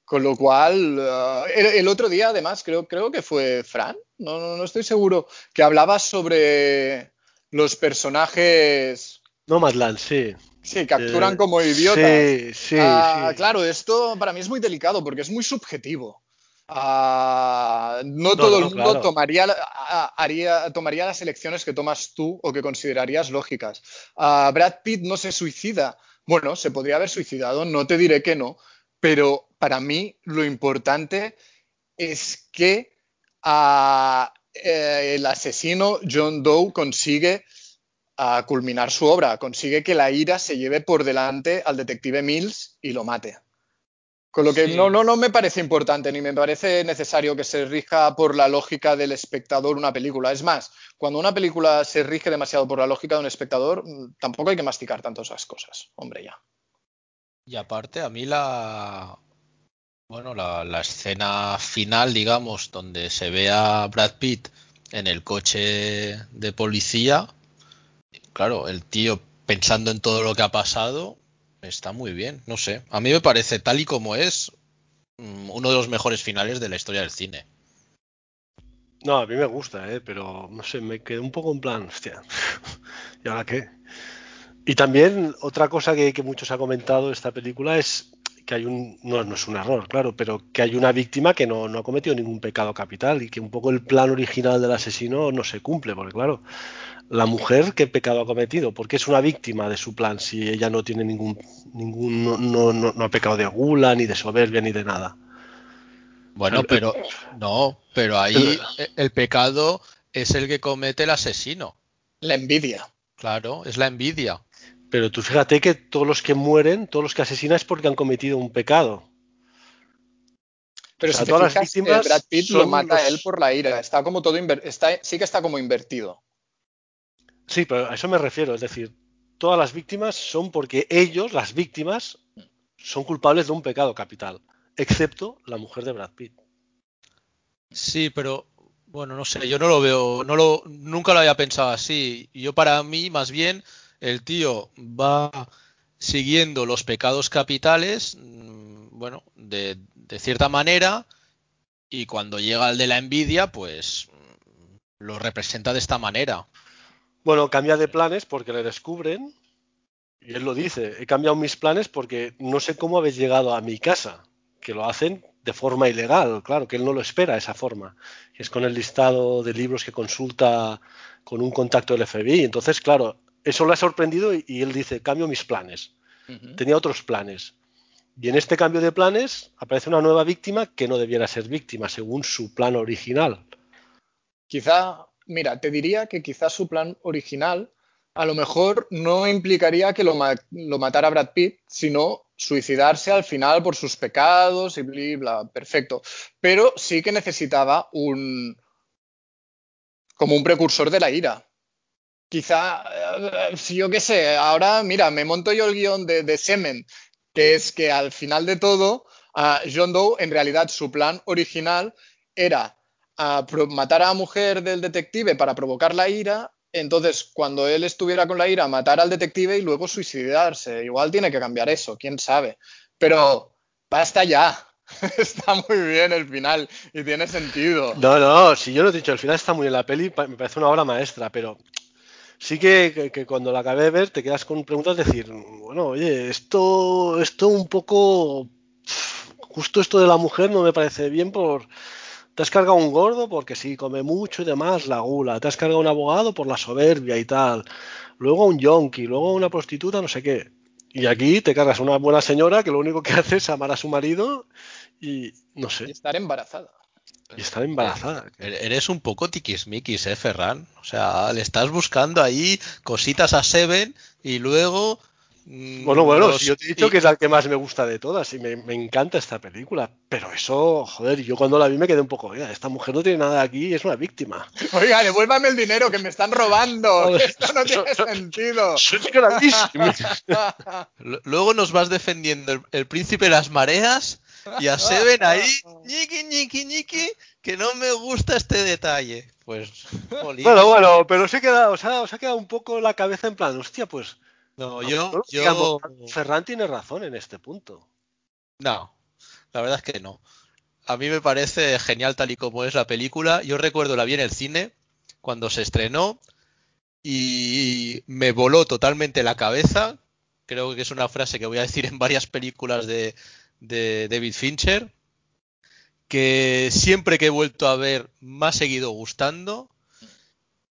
Con lo cual, uh, el, el, otro día, además, creo, creo que fue Fran, no, no, no estoy seguro, que hablaba sobre los personajes... Nomadland, sí. Sí, capturan eh, como idiotas. Sí, sí, uh, sí, Claro, esto para mí es muy delicado porque es muy subjetivo. Uh, no, no, todo no, el mundo claro. tomaría, haría, tomaría las elecciones que tomas tú o que considerarías lógicas. Uh, Brad Pitt no se suicida. Bueno, se podría haber suicidado, no te diré que no, pero para mí lo importante es que eh, el asesino John Doe consigue culminar su obra, consigue que la ira se lleve por delante al detective Mills y lo mate. Con lo que sí. no, no, no me parece importante ni me parece necesario que se rija por la lógica del espectador una película. Es más, cuando una película se rige demasiado por la lógica de un espectador, tampoco hay que masticar tanto esas cosas. Hombre, ya. Y aparte, a mí la. Bueno, la, la escena final, digamos, donde se ve a Brad Pitt en el coche de policía. Claro, el tío pensando en todo lo que ha pasado, está muy bien, no sé. A mí me parece, tal y como es, mm, uno de los mejores finales de la historia del cine. No, a mí me gusta, ¿eh? pero no sé, me quedé un poco en plan, hostia, ¿y ahora qué? Y también otra cosa que, que muchos ha comentado esta película es que hay un, no, no, es un error, claro, pero que hay una víctima que no, no, ha cometido ningún pecado capital y que un poco el plan original del asesino no se cumple, porque claro, la mujer qué pecado ha cometido, porque es una víctima de su plan si ella no tiene ningún, ningún no, no, no, no ha pecado de gula, ni de soberbia, ni de nada. Bueno, pero no, pero ahí el pecado es el que comete el asesino. La envidia. Claro, es la envidia. Pero tú fíjate que todos los que mueren, todos los que asesinan es porque han cometido un pecado. Pero o sea, si todas fijas, las víctimas Brad Pitt lo mata los... él por la ira. Está como todo está, sí que está como invertido. Sí, pero a eso me refiero. Es decir, todas las víctimas son porque ellos, las víctimas, son culpables de un pecado capital, excepto la mujer de Brad Pitt. Sí, pero bueno, no sé, yo no lo veo, no lo, nunca lo había pensado así. Yo para mí, más bien, el tío va siguiendo los pecados capitales, mm, bueno, de, de cierta manera, y cuando llega el de la envidia, pues lo representa de esta manera. Bueno, cambia de planes porque le descubren y él lo dice, he cambiado mis planes porque no sé cómo habéis llegado a mi casa, que lo hacen de forma ilegal, claro, que él no lo espera esa forma. Es con el listado de libros que consulta con un contacto del FBI. Entonces, claro, eso le ha sorprendido y, y él dice, cambio mis planes. Uh -huh. Tenía otros planes. Y en este cambio de planes aparece una nueva víctima que no debiera ser víctima, según su plan original. Quizá mira, te diría que quizás su plan original a lo mejor no implicaría que lo, ma lo matara Brad Pitt, sino suicidarse al final por sus pecados y bla, bla, perfecto. Pero sí que necesitaba un. como un precursor de la ira. Quizá, eh, si yo qué sé, ahora, mira, me monto yo el guion de, Semen, que es que al final de todo, John Doe, en realidad, su plan original era matar a la mujer del detective para provocar la ira. Entonces, cuando él estuviera con la ira, matar al detective y luego suicidarse. Igual tiene que cambiar eso, quién sabe. Pero basta ya. está muy bien el final y tiene sentido. No, no, si yo lo he dicho, el final está muy bien la peli, me parece una obra maestra, pero sí que, que- cuando la acabé de ver te quedas con preguntas de decir, bueno, oye, esto, esto un poco, justo esto de la mujer no me parece bien por, te has cargado un gordo porque sí, come mucho y demás, la gula, te has cargado un abogado por la soberbia y tal, luego un yonki, luego una prostituta, no sé qué. Y aquí te cargas una buena señora que lo único que hace es amar a su marido y, no Y sé, estar embarazada. Y estar embarazada. Er- Eres un poco tiquismiquis, eh, Ferran. O sea, le estás buscando ahí cositas a Seven y luego. mm, Bueno, bueno, los- yo te he dicho y- que es la que más me gusta de todas y me, me encanta esta película, pero eso, joder, yo cuando la vi me quedé un poco, oiga, esta mujer no tiene nada aquí, es una víctima. Oiga, devuélvame el dinero que me están robando. Joder, Esto no tiene eso- sentido. Eso es Luego nos vas defendiendo el, el príncipe de las mareas y a Seven ahí, ñiqui, ñiqui, ñiqui, que no me gusta este detalle. Pues, jolín. Bueno, bueno, pero os, he quedado, os, ha, os ha quedado un poco la cabeza en plan, hostia, pues no, no, yo, no, yo, digamos, Ferran tiene razón en este punto. no, la verdad es que no. A mí me parece genial tal y como es la película. Yo recuerdo la vi en el cine cuando se estrenó y me voló totalmente la cabeza. Creo que es una frase que voy a decir en varias películas de, de David Fincher, que siempre que he vuelto a ver me ha seguido gustando.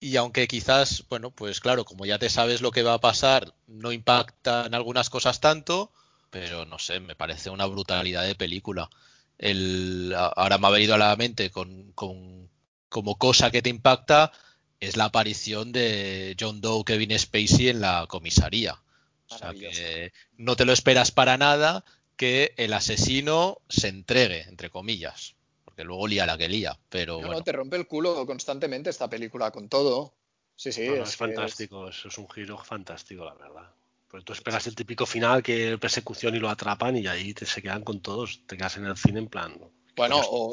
Y aunque quizás, bueno, pues claro, como ya te sabes lo que va a pasar, no impacta en algunas cosas tanto, pero no sé, me parece una brutalidad de película. El, ahora me ha venido a la mente con, con- como cosa que te impacta es la aparición de John Doe, Kevin Spacey en la comisaría. O sea que no te lo esperas para nada que el asesino se entregue, entre comillas. Porque luego lía la que lía. Pero No, bueno. no, te rompe el culo constantemente esta película con todo. Sí, sí, No, no, es, es fantástico, eso es un giro fantástico, la verdad. Pues tú esperas el típico final que persecución y lo atrapan y ahí te se quedan con todos, te quedas en el cine en plan, ¿qué Bueno, o-?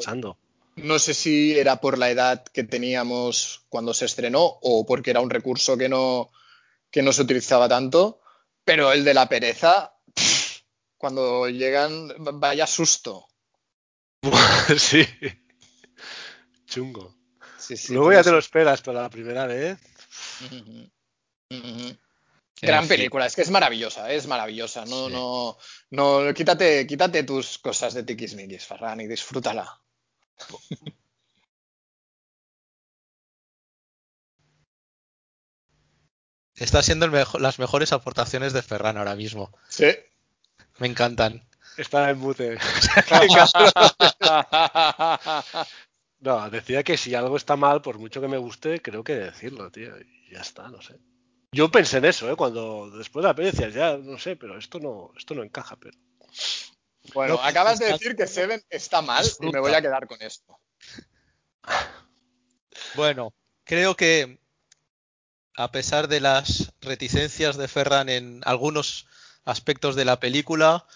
No sé si era por la edad que teníamos cuando se estrenó o porque era un recurso que no, que no se utilizaba tanto, pero el de la pereza, cuando llegan, vaya susto. sí. Chungo. Sí, sí, Luego ya te lo esperas, pero la primera vez. Gran película, es que es maravillosa, es maravillosa. No, Sí. no, no, quítate, quítate tus cosas de tiquismiquis, Ferran, y disfrútala. Está siendo el mejo- las mejores aportaciones de Ferran ahora mismo. Sí. Me encantan. Está en mute. No, decía que si algo está mal, por mucho que me guste, creo que decirlo, tío. Y ya está, no sé. Yo pensé en eso, ¿eh? Cuando después de la peli decías, ya, no sé, pero esto no, esto no encaja, pero. Bueno, No, acabas de decir que Seven está mal y me voy a quedar con esto. Bueno, creo que a pesar de las reticencias de Ferran en algunos aspectos de la película,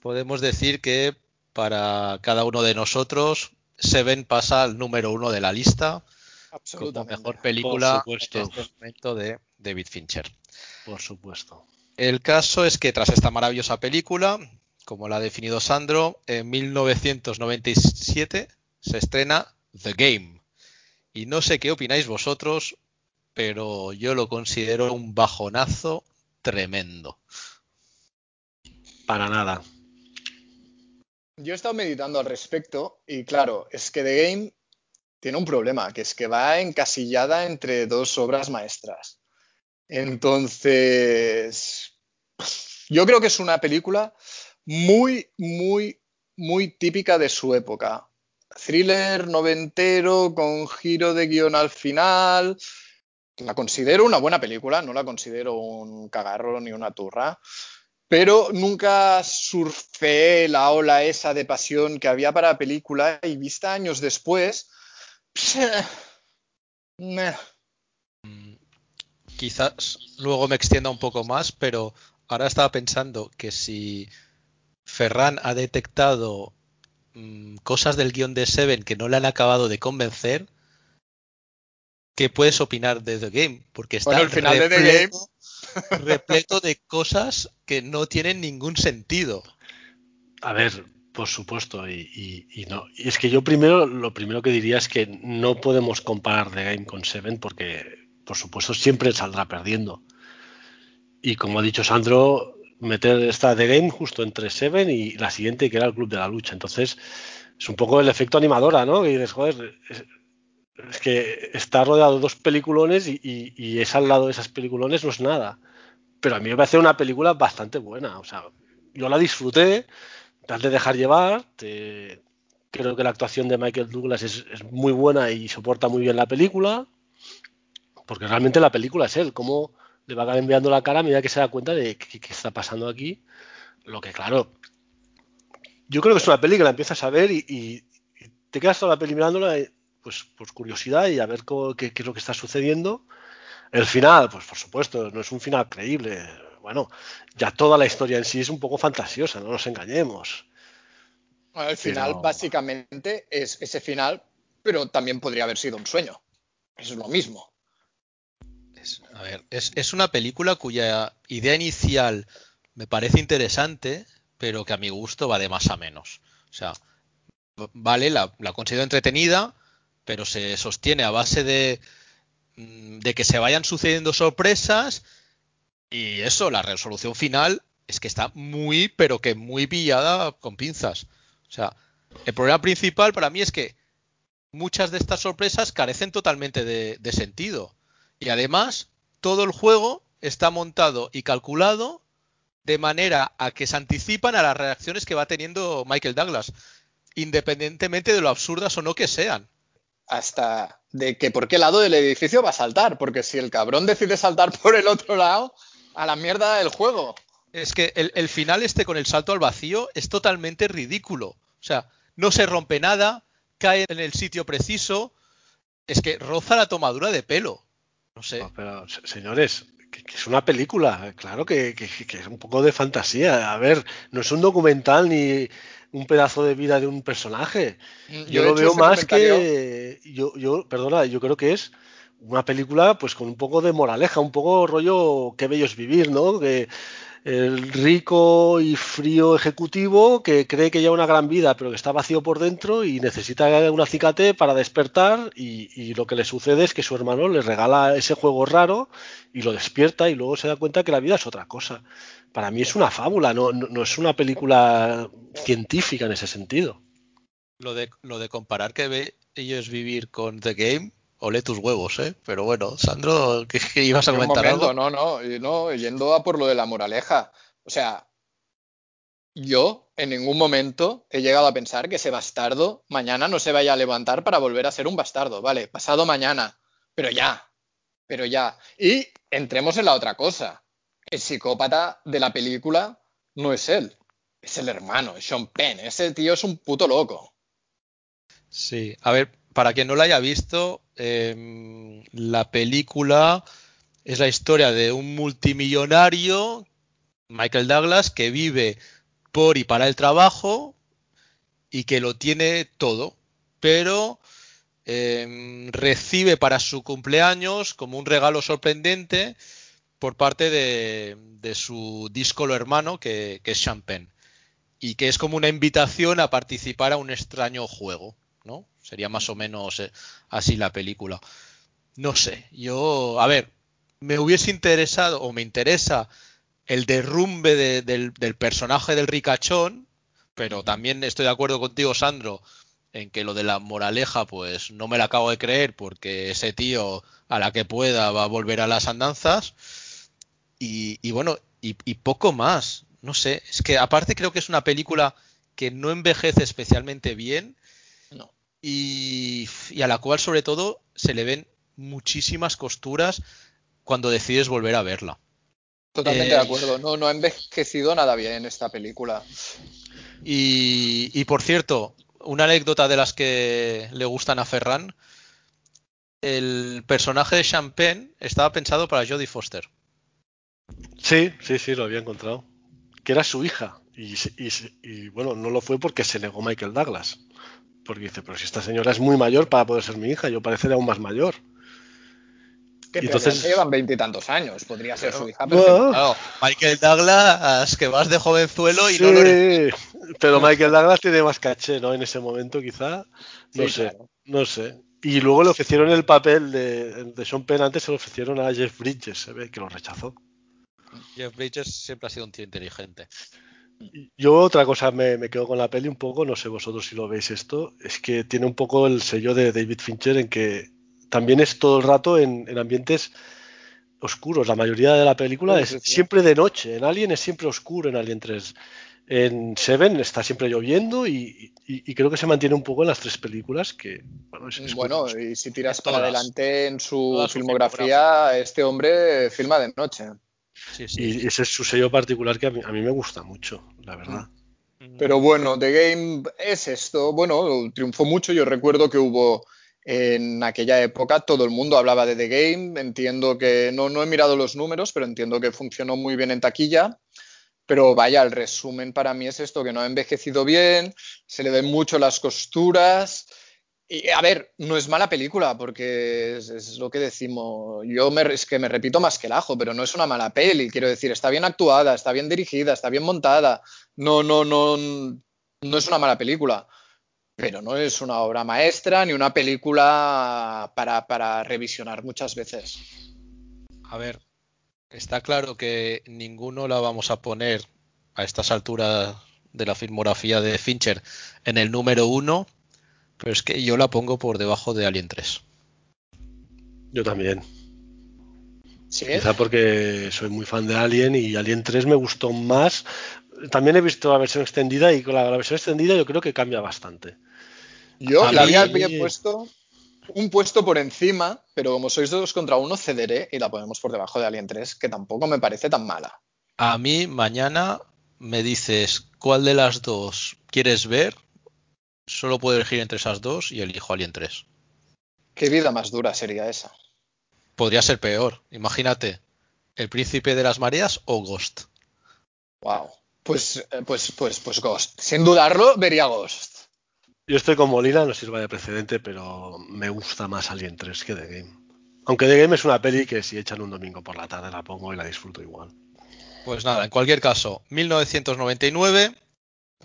podemos decir que para cada uno de nosotros, Seven pasa al número uno de la lista como mejor película Por en supuesto. este momento de David Fincher. Por supuesto. El caso es que tras esta maravillosa película, como la ha definido Sandro, en 1997 se estrena The Game. Y no sé qué opináis vosotros, pero yo lo considero un bajonazo tremendo. Para nada. Yo he estado meditando al respecto y claro, es que The Game tiene un problema, que es que va encasillada entre dos obras maestras. Entonces, yo creo que es una película muy, muy, muy típica de su época. Thriller noventero con giro de guion al final. La considero una buena película, no la considero un cagarro ni una turra pero nunca surfeé la ola esa de pasión que había para la película y vista años después, meh. Quizás luego me extienda un poco más, pero ahora estaba pensando que si Ferran ha detectado mm, cosas del guion de Seven que no le han acabado de convencer, ¿qué puedes opinar de The Game? Porque está Bueno, el final de The repleto, repleto de cosas que no tienen ningún sentido. A ver, por supuesto, y, y- y no. Y es que yo primero, lo primero que diría es que no podemos comparar The Game con Seven porque por supuesto, siempre saldrá perdiendo. Y como ha dicho Sandro, meter esta The Game justo entre Seven y la siguiente, que era el Club de la Lucha. Entonces, es un poco el efecto animadora, ¿no? Y dices, joder, es, que está rodeado de dos peliculones y, y, es al lado de esas peliculones no es nada. Pero a mí me parece una película bastante buena. O sea, yo la disfruté, te de dejar llevar, creo que la actuación de Michael Douglas es, muy buena y soporta muy bien la película, porque realmente la película es él, cómo le va enviando la cara a medida que se da cuenta de qué, está pasando aquí. Lo que, claro, yo creo que es una peli que la empiezas a ver y, te quedas toda la peli mirándola eh, pues por curiosidad y a ver qué, es lo que está sucediendo. El final, pues por supuesto, no es un final creíble. Bueno, ya toda la historia en sí es un poco fantasiosa, no nos engañemos. el final básicamente es ese final, pero también podría haber sido un sueño. Es lo mismo. Es, a ver, es, una película cuya idea inicial me parece interesante, pero que a mi gusto va de más a menos. O sea, vale, la, la considero entretenida, pero se sostiene a base de, mm, de que se vayan sucediendo sorpresas y eso, la resolución final es que está muy, pero que muy pillada con pinzas. O sea, el problema principal para mí es que muchas de estas sorpresas carecen totalmente de sentido. Y además, todo el juego está montado y calculado de manera a que se anticipan a las reacciones que va teniendo Michael Douglas, independientemente de lo absurdas o no que sean. Hasta de que por qué lado del edificio va a saltar, porque si el cabrón decide saltar por el otro lado, a la mierda del juego. Es que el, el final este con el salto al vacío es totalmente ridículo. O sea, no se rompe nada, cae en el sitio preciso, es que roza la tomadura de pelo. No sé. pero, señores, que, es una película, claro que, es un poco de fantasía. A ver, no es un documental ni un pedazo de vida de un personaje. Mm, yo, lo veo más que. Yo, yo, perdona, yo creo que es una película pues con un poco de moraleja, un poco rollo qué bello es vivir, ¿no? Que el rico y frío ejecutivo que cree que lleva una gran vida pero que está vacío por dentro y necesita un acicate para despertar y, lo que le sucede es que su hermano le regala ese juego raro y lo despierta y luego se da cuenta que la vida es otra cosa. Para mí es una fábula, no, no, es una película científica en ese sentido. Lo de, lo de comparar que ve ellos vivir con The Game ole tus huevos, ¿eh? Pero bueno, Sandro, ¿qué, ibas a comentar algo? No, no, no, yendo a por lo de la moraleja. O sea, yo en ningún momento he llegado a pensar que ese bastardo mañana no se vaya a levantar para volver a ser un bastardo, ¿vale? Pasado mañana, pero ya, pero ya. Y entremos en la otra cosa. El psicópata de la película no es él, es el hermano, es Sean Penn. Ese tío es un puto loco. Sí, a ver, para quien no lo haya visto, em, la película es la historia de un multimillonario, Michael Douglas, que vive por y para el trabajo y que lo tiene todo, pero em, recibe para su cumpleaños como un regalo sorprendente por parte de, su díscolo hermano, que, que es Champagne, y que es como una invitación a participar a un extraño juego. ¿no? Sería más o menos eh, así la película. No sé, yo, a ver, me hubiese interesado o me interesa el derrumbe del, personaje del ricachón, pero también estoy de acuerdo contigo, Sandro, en que lo de la moraleja, pues no me la acabo de creer porque ese tío a la que pueda va a volver a las andanzas. Y, bueno, y, poco más. No sé, es que aparte creo que es una película que no envejece especialmente bien y, a la cual sobre todo se le ven muchísimas costuras cuando decides volver a verla. Totalmente de eh, acuerdo, no, no ha envejecido nada bien esta película. Y, por cierto, una anécdota de las que le gustan a Ferran, el personaje de Champagne estaba pensado para Jodie Foster. Sí, sí, sí, lo había encontrado. Que era su hija. y, bueno, no lo fue porque se negó Michael Douglas. Porque dice, pero si esta señora es muy mayor para poder ser mi hija, yo pareceré aún más mayor. Que entonces llevan veintitantos años, podría ser su hija. Michael Douglas, que vas de jovenzuelo y no lo Pero Michael Douglas tiene más caché, ¿no? En ese momento, quizá. No sé, no sé. Y luego le ofrecieron el papel de, de Sean Penn, antes se lo ofrecieron a Jeff Bridges, se ve que lo rechazó. Jeff Bridges siempre ha sido un tío inteligente. Yo otra cosa me, me, quedo con la peli un poco, no sé vosotros si lo veis esto, es que tiene un poco el sello de David Fincher en que también es todo el rato en, en ambientes oscuros. La mayoría de la película sí, es sí. siempre de noche. En Alien es siempre oscuro en Alien 3. En Seven está siempre lloviendo y, y, y, creo que se mantiene un poco en las tres películas que bueno, es, es bueno y si tiras para adelante en su filmografía, este hombre filma de noche. Sí, sí, y ese es su sello particular que a mí, a mí, me gusta mucho, la verdad. Pero bueno, The Game es esto. Bueno, triunfó mucho. Yo recuerdo que hubo en aquella época todo el mundo hablaba de The Game. Entiendo que no, no he mirado los números, pero entiendo que funcionó muy bien en taquilla. Pero vaya, el resumen para mí es esto, que no ha envejecido bien, se le ven mucho las costuras. A ver, no es mala película, porque es, es lo que decimos. Yo me, es que me repito más que el ajo, pero no es una mala peli. Quiero decir, está bien actuada, está bien dirigida, está bien montada. No, no, no, no es una mala película. Pero no es una obra maestra ni una película para, para revisionar muchas veces. A ver, está claro que ninguno la vamos a poner a estas alturas de la filmografía de Fincher en el número uno, pero es que yo la pongo por debajo de Alien 3. Yo también. ¿Sí? Quizá porque soy muy fan de Alien y Alien 3 me gustó más. También he visto la versión extendida y con la, la versión extendida yo creo que cambia bastante. Yo a la mí... había puesto un puesto por encima, pero como sois dos contra uno, cederé y la ponemos por debajo de Alien 3, que tampoco me parece tan mala. A mí mañana me dices cuál de las dos quieres ver, solo puedo elegir entre esas dos y elijo Alien 3. ¿Qué vida más dura sería esa? Podría ser peor, imagínate, El Príncipe de las Mareas o Ghost. Wow, pues, pues, pues, pues Ghost. Sin dudarlo, vería Ghost. Yo estoy con Molina, no sirva de precedente, pero me gusta más Alien 3 que The Game. Aunque The Game es una peli que si echan un domingo por la tarde la pongo y la disfruto igual. Pues nada, en cualquier caso, 1999,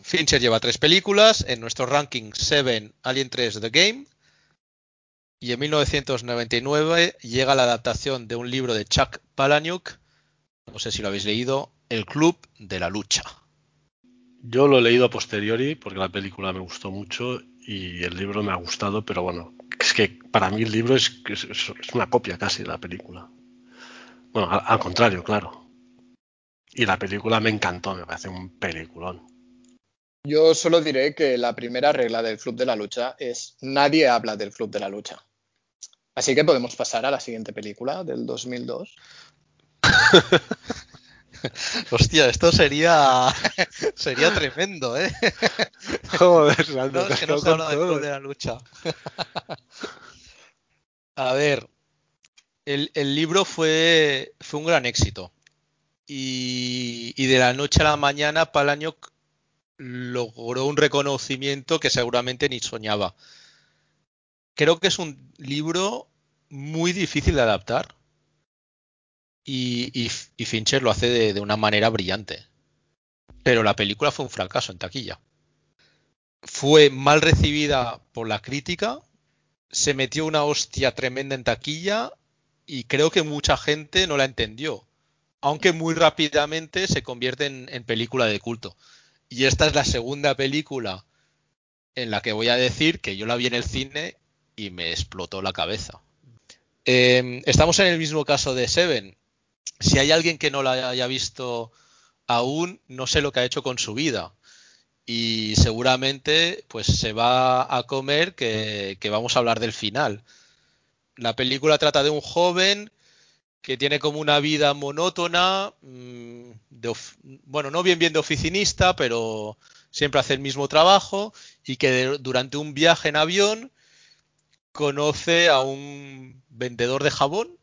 Fincher lleva tres películas, en nuestro ranking 7, Alien 3, The Game, y en 1999 llega la adaptación de un libro de Chuck Palahniuk, no sé si lo habéis leído, El Club de la Lucha. Yo lo he leído a posteriori porque la película me gustó mucho y el libro me ha gustado, pero bueno, es que para mí el libro es una copia casi de la película. Bueno, al, al, contrario, claro. Y la película me encantó, me parece un peliculón. Yo solo diré que la primera regla del Club de la Lucha es nadie habla del Club de la Lucha. Así que podemos pasar a la siguiente película del 2002. Hostia, esto sería sería tremendo, ¿eh? Joder, no, es que no se habla del de la lucha. A ver, el, el, libro fue, fue un gran éxito. Y, y, de la noche a la mañana Palahniuk logró un reconocimiento que seguramente ni soñaba. Creo que es un libro muy difícil de adaptar y, Fincher lo hace de, una manera brillante. Pero la película fue un fracaso en taquilla. Fue mal recibida por la crítica, se metió una hostia tremenda en taquilla y creo que mucha gente no la entendió. Aunque muy rápidamente se convierte en película de culto. Y esta es la segunda película en la que voy a decir que yo la vi en el cine y me explotó la cabeza. Eh, estamos en el mismo caso de Seven si hay alguien que no la haya visto aún, no sé lo que ha hecho con su vida. Y seguramente pues se va a comer que vamos a hablar del final. La película trata de un joven que tiene como una vida monótona, mm, bueno, no bien de oficinista, pero siempre hace el mismo trabajo y que durante un viaje en avión conoce a un vendedor de jabón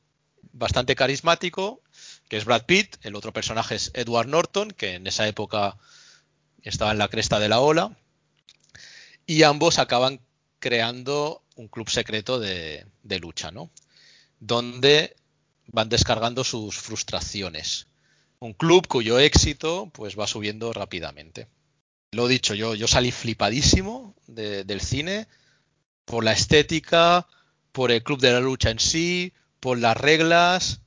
bastante carismático que es Brad Pitt, el otro personaje es Edward Norton, que en esa época estaba en la cresta de la ola, y ambos acaban creando un club secreto de, de lucha, ¿no? Donde van descargando sus frustraciones. Un club cuyo éxito pues va subiendo rápidamente. Lo dicho, yo, yo salí flipadísimo de, del cine por la estética, por el club de la lucha en sí, por las reglas,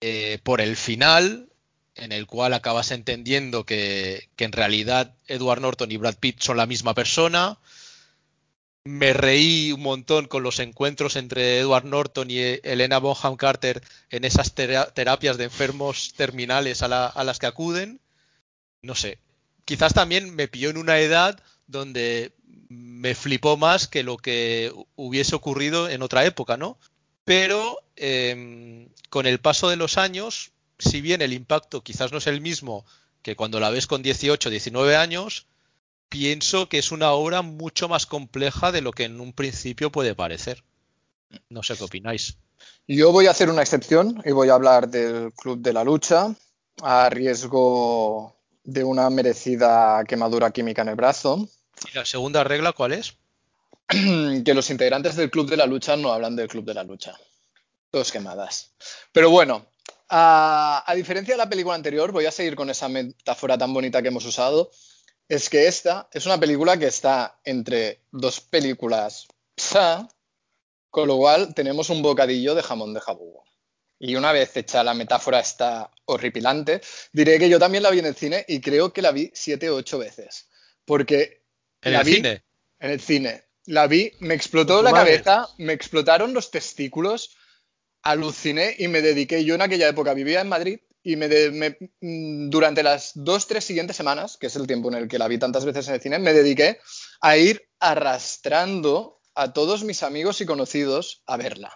eh, por el final, en el cual acabas entendiendo que, que, en realidad Edward Norton y Brad Pitt son la misma persona. Me reí un montón con los encuentros entre Edward Norton y Elena Bonham Carter en esas terapias de enfermos terminales a, la, a las que acuden. No sé, quizás también me pilló en una edad donde me flipó más que lo que hubiese ocurrido en otra época, ¿no? Pero eh, con el paso de los años, si bien el impacto quizás no es el mismo que cuando la ves con 18, 19 años, pienso que es una obra mucho más compleja de lo que en un principio puede parecer. No sé qué opináis. Yo voy a hacer una excepción y voy a hablar del Club de la Lucha a riesgo de una merecida quemadura química en el brazo. ¿Y la segunda regla cuál es? que los integrantes del Club de la Lucha no hablan del Club de la Lucha. Dos quemadas. Pero bueno, a, a, diferencia de la película anterior, voy a seguir con esa metáfora tan bonita que hemos usado. Es que esta es una película que está entre dos películas psa, con lo cual tenemos un bocadillo de jamón de jabugo. Y una vez hecha la metáfora esta horripilante, diré que yo también la vi en el cine y creo que la vi siete o ocho veces. Porque ¿En la el vi cine? en el cine. La vi, me explotó la madre. cabeza, me explotaron los testículos, aluciné y me dediqué. Yo en aquella época vivía en Madrid y me, me- mm, durante las dos, tres siguientes semanas, que es el tiempo en el que la vi tantas veces en el cine, me dediqué a ir arrastrando a todos mis amigos y conocidos a verla.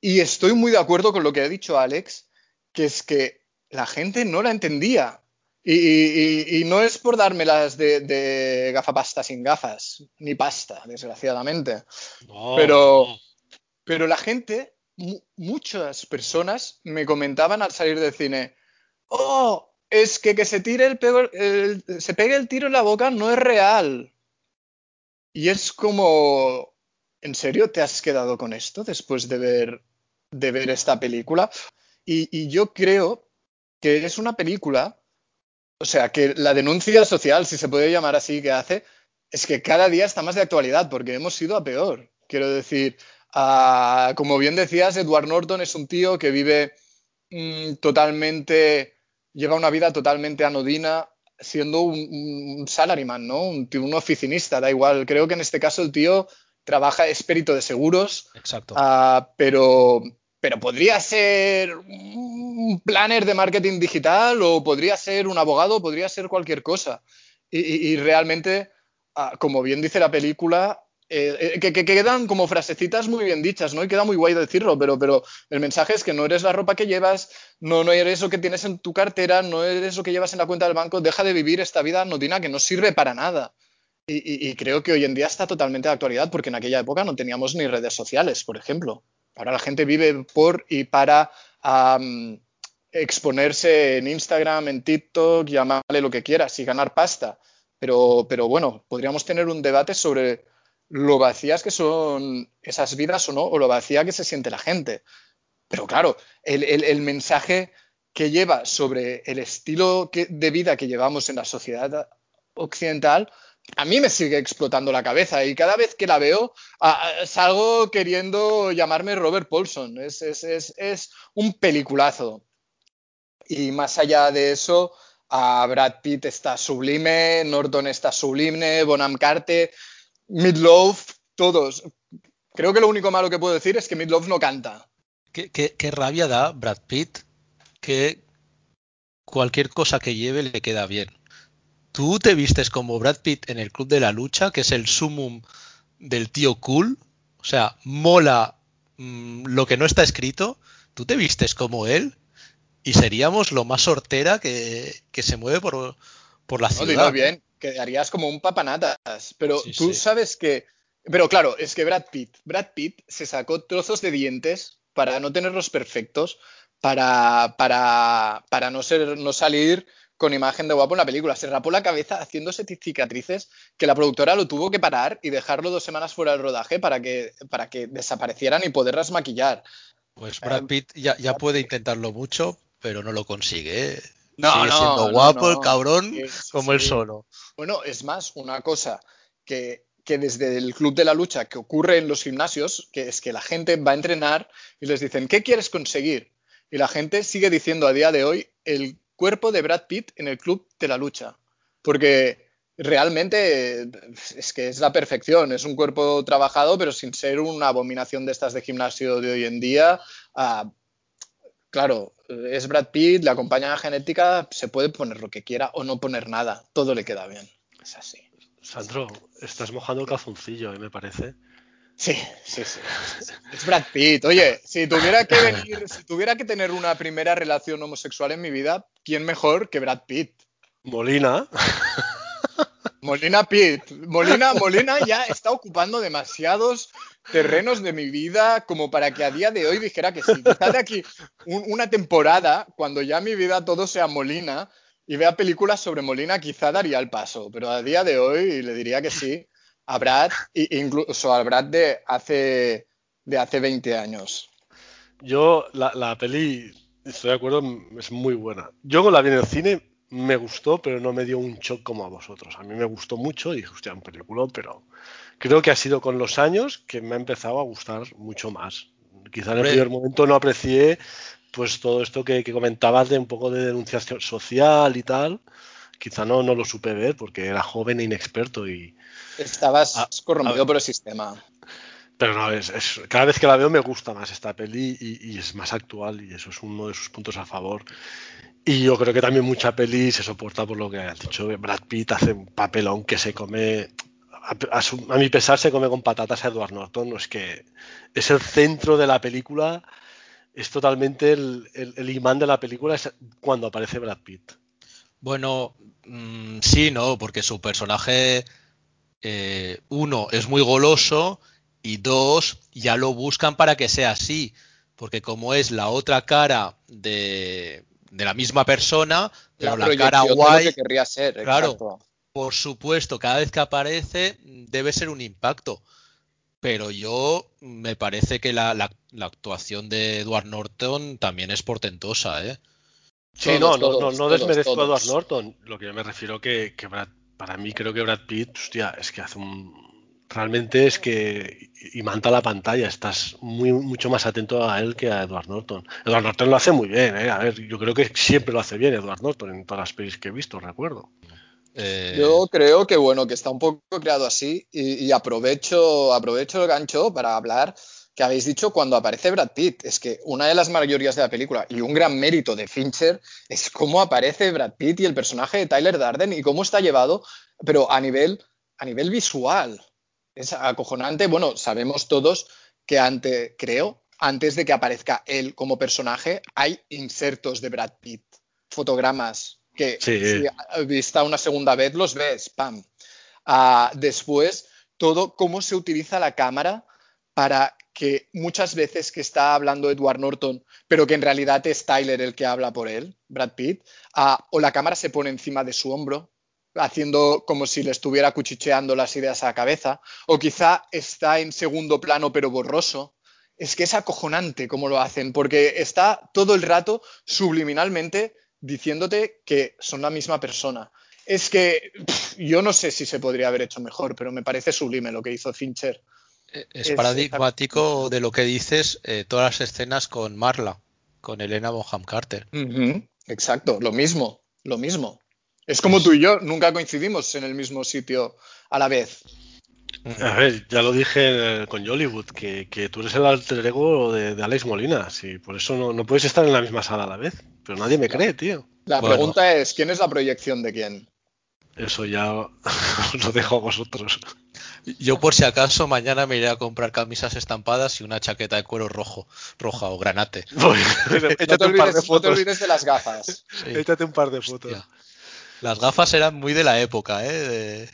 Y estoy muy de acuerdo con lo que ha dicho Alex, que es que la gente no la entendía. Y, y- y- no es por dármelas de, de gafapasta sin gafas, ni pasta, desgraciadamente. No, Pero-. Pero la gente, mu- muchas personas me comentaban al salir del cine, oh, es que que se tire el, pego- se pegue el tiro en la boca no es real. Y es como, ¿en serio te has quedado con esto después de ver, de ver esta película? Y, y yo creo que es una película, o sea, que la denuncia social, si se puede llamar así, que hace, es que cada día está más de actualidad, porque hemos ido a peor. Quiero decir, ah, como bien decías, Edward Norton es un tío que vive mm, totalmente, lleva una vida totalmente anodina, siendo un, un salaryman, ¿no? Un, oficinista, da igual. Creo que en este caso el tío trabaja, es perito de seguros, Exacto. Ah, pero, pero podría ser un planner de marketing digital o podría ser un abogado, podría ser cualquier cosa. Y, y- y realmente, ah, como bien dice la película, eh, eh, que, que quedan como frasecitas muy bien dichas, ¿no? Y queda muy guay decirlo, pero, pero el mensaje es que no eres la ropa que llevas, no, no eres eso que tienes en tu cartera, no eres eso que llevas en la cuenta del banco, deja de vivir esta vida anodina que no sirve para nada. Y, y- creo que hoy en día está totalmente de actualidad porque en aquella época no teníamos ni redes sociales, por ejemplo. Ahora la gente vive por y para exponerse en Instagram, en TikTok, llamarle lo que quieras y ganar pasta. Pero, pero bueno, podríamos tener un debate sobre lo vacías que son esas vidas o no, o lo vacía que se siente la gente. Pero claro, el, el- mensaje que lleva sobre el estilo de vida que llevamos en la sociedad occidental, a mí me sigue explotando la cabeza y cada vez que la veo ah, ah, salgo queriendo llamarme Robert Paulson. Es, es- es- es un peliculazo. Y más allá de eso, a Brad Pitt está sublime, Norton está sublime, Bonham Carter, Midlove, todos. Creo que lo único malo que puedo decir es que Midlove no canta. ¿Qué, qué- qué rabia da Brad Pitt que cualquier cosa que lleve le queda bien. ¿Tú te vistes como Brad Pitt en el Club de la Lucha, que es el sumum del tío cool? O sea, mola mm, lo que no está escrito. ¿Tú te vistes como él? Y seríamos lo más hortera que, que se mueve por, por la No, ciudad. dilo bien, quedarías como un papanatas. Pero Sí, tú sí. sabes que. Pero claro, es que Brad Pitt, Brad Pitt se sacó trozos de dientes para no tenerlos perfectos, para, para, para no, ser, no salir con imagen de guapo en la película. Se rapó la cabeza haciéndose cicatrices que la productora lo tuvo que parar y dejarlo dos semanas fuera del rodaje para que, para que desaparecieran y poderlas maquillar. Pues Brad Pitt ya, ya puede intentarlo mucho, pero no lo consigue. ¿eh? No, Sigue no, siendo guapo el cabrón como él sí. solo. Bueno, es más, una cosa que que desde el club de la lucha que ocurre en los gimnasios, que es que la gente va a entrenar y les dicen, ¿qué quieres conseguir? Y la gente sigue diciendo a día de hoy el cuerpo de Brad Pitt en el club de la lucha. Porque realmente es que es la perfección, es un cuerpo trabajado, pero sin ser una abominación de estas de gimnasio de hoy en día. Claro, es Brad Pitt, le acompaña la genética, se puede poner lo que quiera o no poner nada, todo le queda bien. Es así. Sandro, estás mojando el calzoncillo, ¿eh? me parece. Sí, sí, sí, Es Brad Pitt. Oye, si tuviera que venir, si tuviera que tener una primera relación homosexual en mi vida, ¿quién mejor que Brad Pitt? Molina. Molina Pitt. Molina, Molina ya está ocupando demasiados terrenos de mi vida como para que a día de hoy dijera que sí. Quizá de aquí una temporada, cuando ya mi vida todo sea Molina y vea películas sobre Molina, quizá daría el paso. Pero a día de hoy le diría que sí a Brad, incluso al Brad de hace, de hace 20 años. Yo, la, la peli, estoy de acuerdo, es muy buena. Yo la vi en el cine, me gustó, pero no me dio un shock como a vosotros. A mí me gustó mucho y dije, hostia, un película, pero creo que ha sido con los años que me ha empezado a gustar mucho más. Quizá en el primer momento no aprecié pues todo esto que, comentabas de un poco de denunciación social y tal. Quizá no, no lo supe ver porque era joven e inexperto y, Estabas ah, corrompido por el sistema. Pero no, es, cada vez que la veo me gusta más esta peli y, es más actual y eso es uno de sus puntos a favor. Y yo creo que también mucha peli se soporta por lo que has dicho. Brad Pitt hace un papelón que se come, a, mi pesar se come con patatas a Edward Norton. No es que es el centro de la película, es totalmente el, imán de la película es cuando aparece Brad Pitt. Bueno, mm, sí, no, porque su personaje eh, uno, es muy goloso y dos, ya lo buscan para que sea así, porque como es la otra cara de, la misma persona, pero la, cara guay, ser, claro, por supuesto, cada vez que aparece debe ser un impacto. Pero yo me parece que la, actuación de Edward Norton también es portentosa, ¿eh? Sí, no, no, no, desmerezco a Edward Norton. Lo que yo me refiero que, que Brad para mí creo que Brad Pitt, hostia, es que hace un... Realmente es que imanta la pantalla, estás muy mucho más atento a él que a Edward Norton. Edward Norton lo hace muy bien, ¿eh? A ver, yo creo que siempre lo hace bien Edward Norton en todas las pelis que he visto, recuerdo. Eh, yo creo que bueno, que está un poco creado así y, aprovecho, aprovecho el gancho para hablar que habéis dicho cuando aparece Brad Pitt. Es que una de las mayorías de la película y un gran mérito de Fincher es cómo aparece Brad Pitt y el personaje de Tyler Darden y cómo está llevado, pero a nivel, a nivel visual. Es acojonante. Bueno, sabemos todos que antes, creo, antes de que aparezca él como personaje, hay insertos de Brad Pitt, fotogramas que si vista una segunda vez los ves, pam. Ah, después, todo cómo se utiliza la cámara para que muchas veces que está hablando Edward Norton, pero que en realidad es Tyler el que habla por él, Brad Pitt, ah, o la cámara se pone encima de su hombro, haciendo como si le estuviera cuchicheando las ideas a la cabeza, o quizá está en segundo plano pero borroso. Es que es acojonante cómo lo hacen, porque está todo el rato subliminalmente diciéndote que son la misma persona. Es que yo no sé si se podría haber hecho mejor, pero me parece sublime lo que hizo Fincher. Es, paradigmático de lo que dices eh, todas las escenas con Marla, con Elena Bonham Carter. Exacto, lo mismo, lo mismo. Es como tú y yo, nunca coincidimos en el mismo sitio a la vez. A ver, ya lo dije con Hollywood, que, tú eres el alter ego de, Alex Molina, y por eso no, puedes estar en la misma sala a la vez. Pero nadie me cree, tío. La pregunta es, ¿quién es la proyección de quién? Eso ya os lo dejo a vosotros. Yo por si acaso mañana me iré a comprar camisas estampadas y una chaqueta de cuero rojo, roja o granate. no, te olvides, de las gafas. Échate un par de fotos. Las gafas eran muy de la época, ¿eh?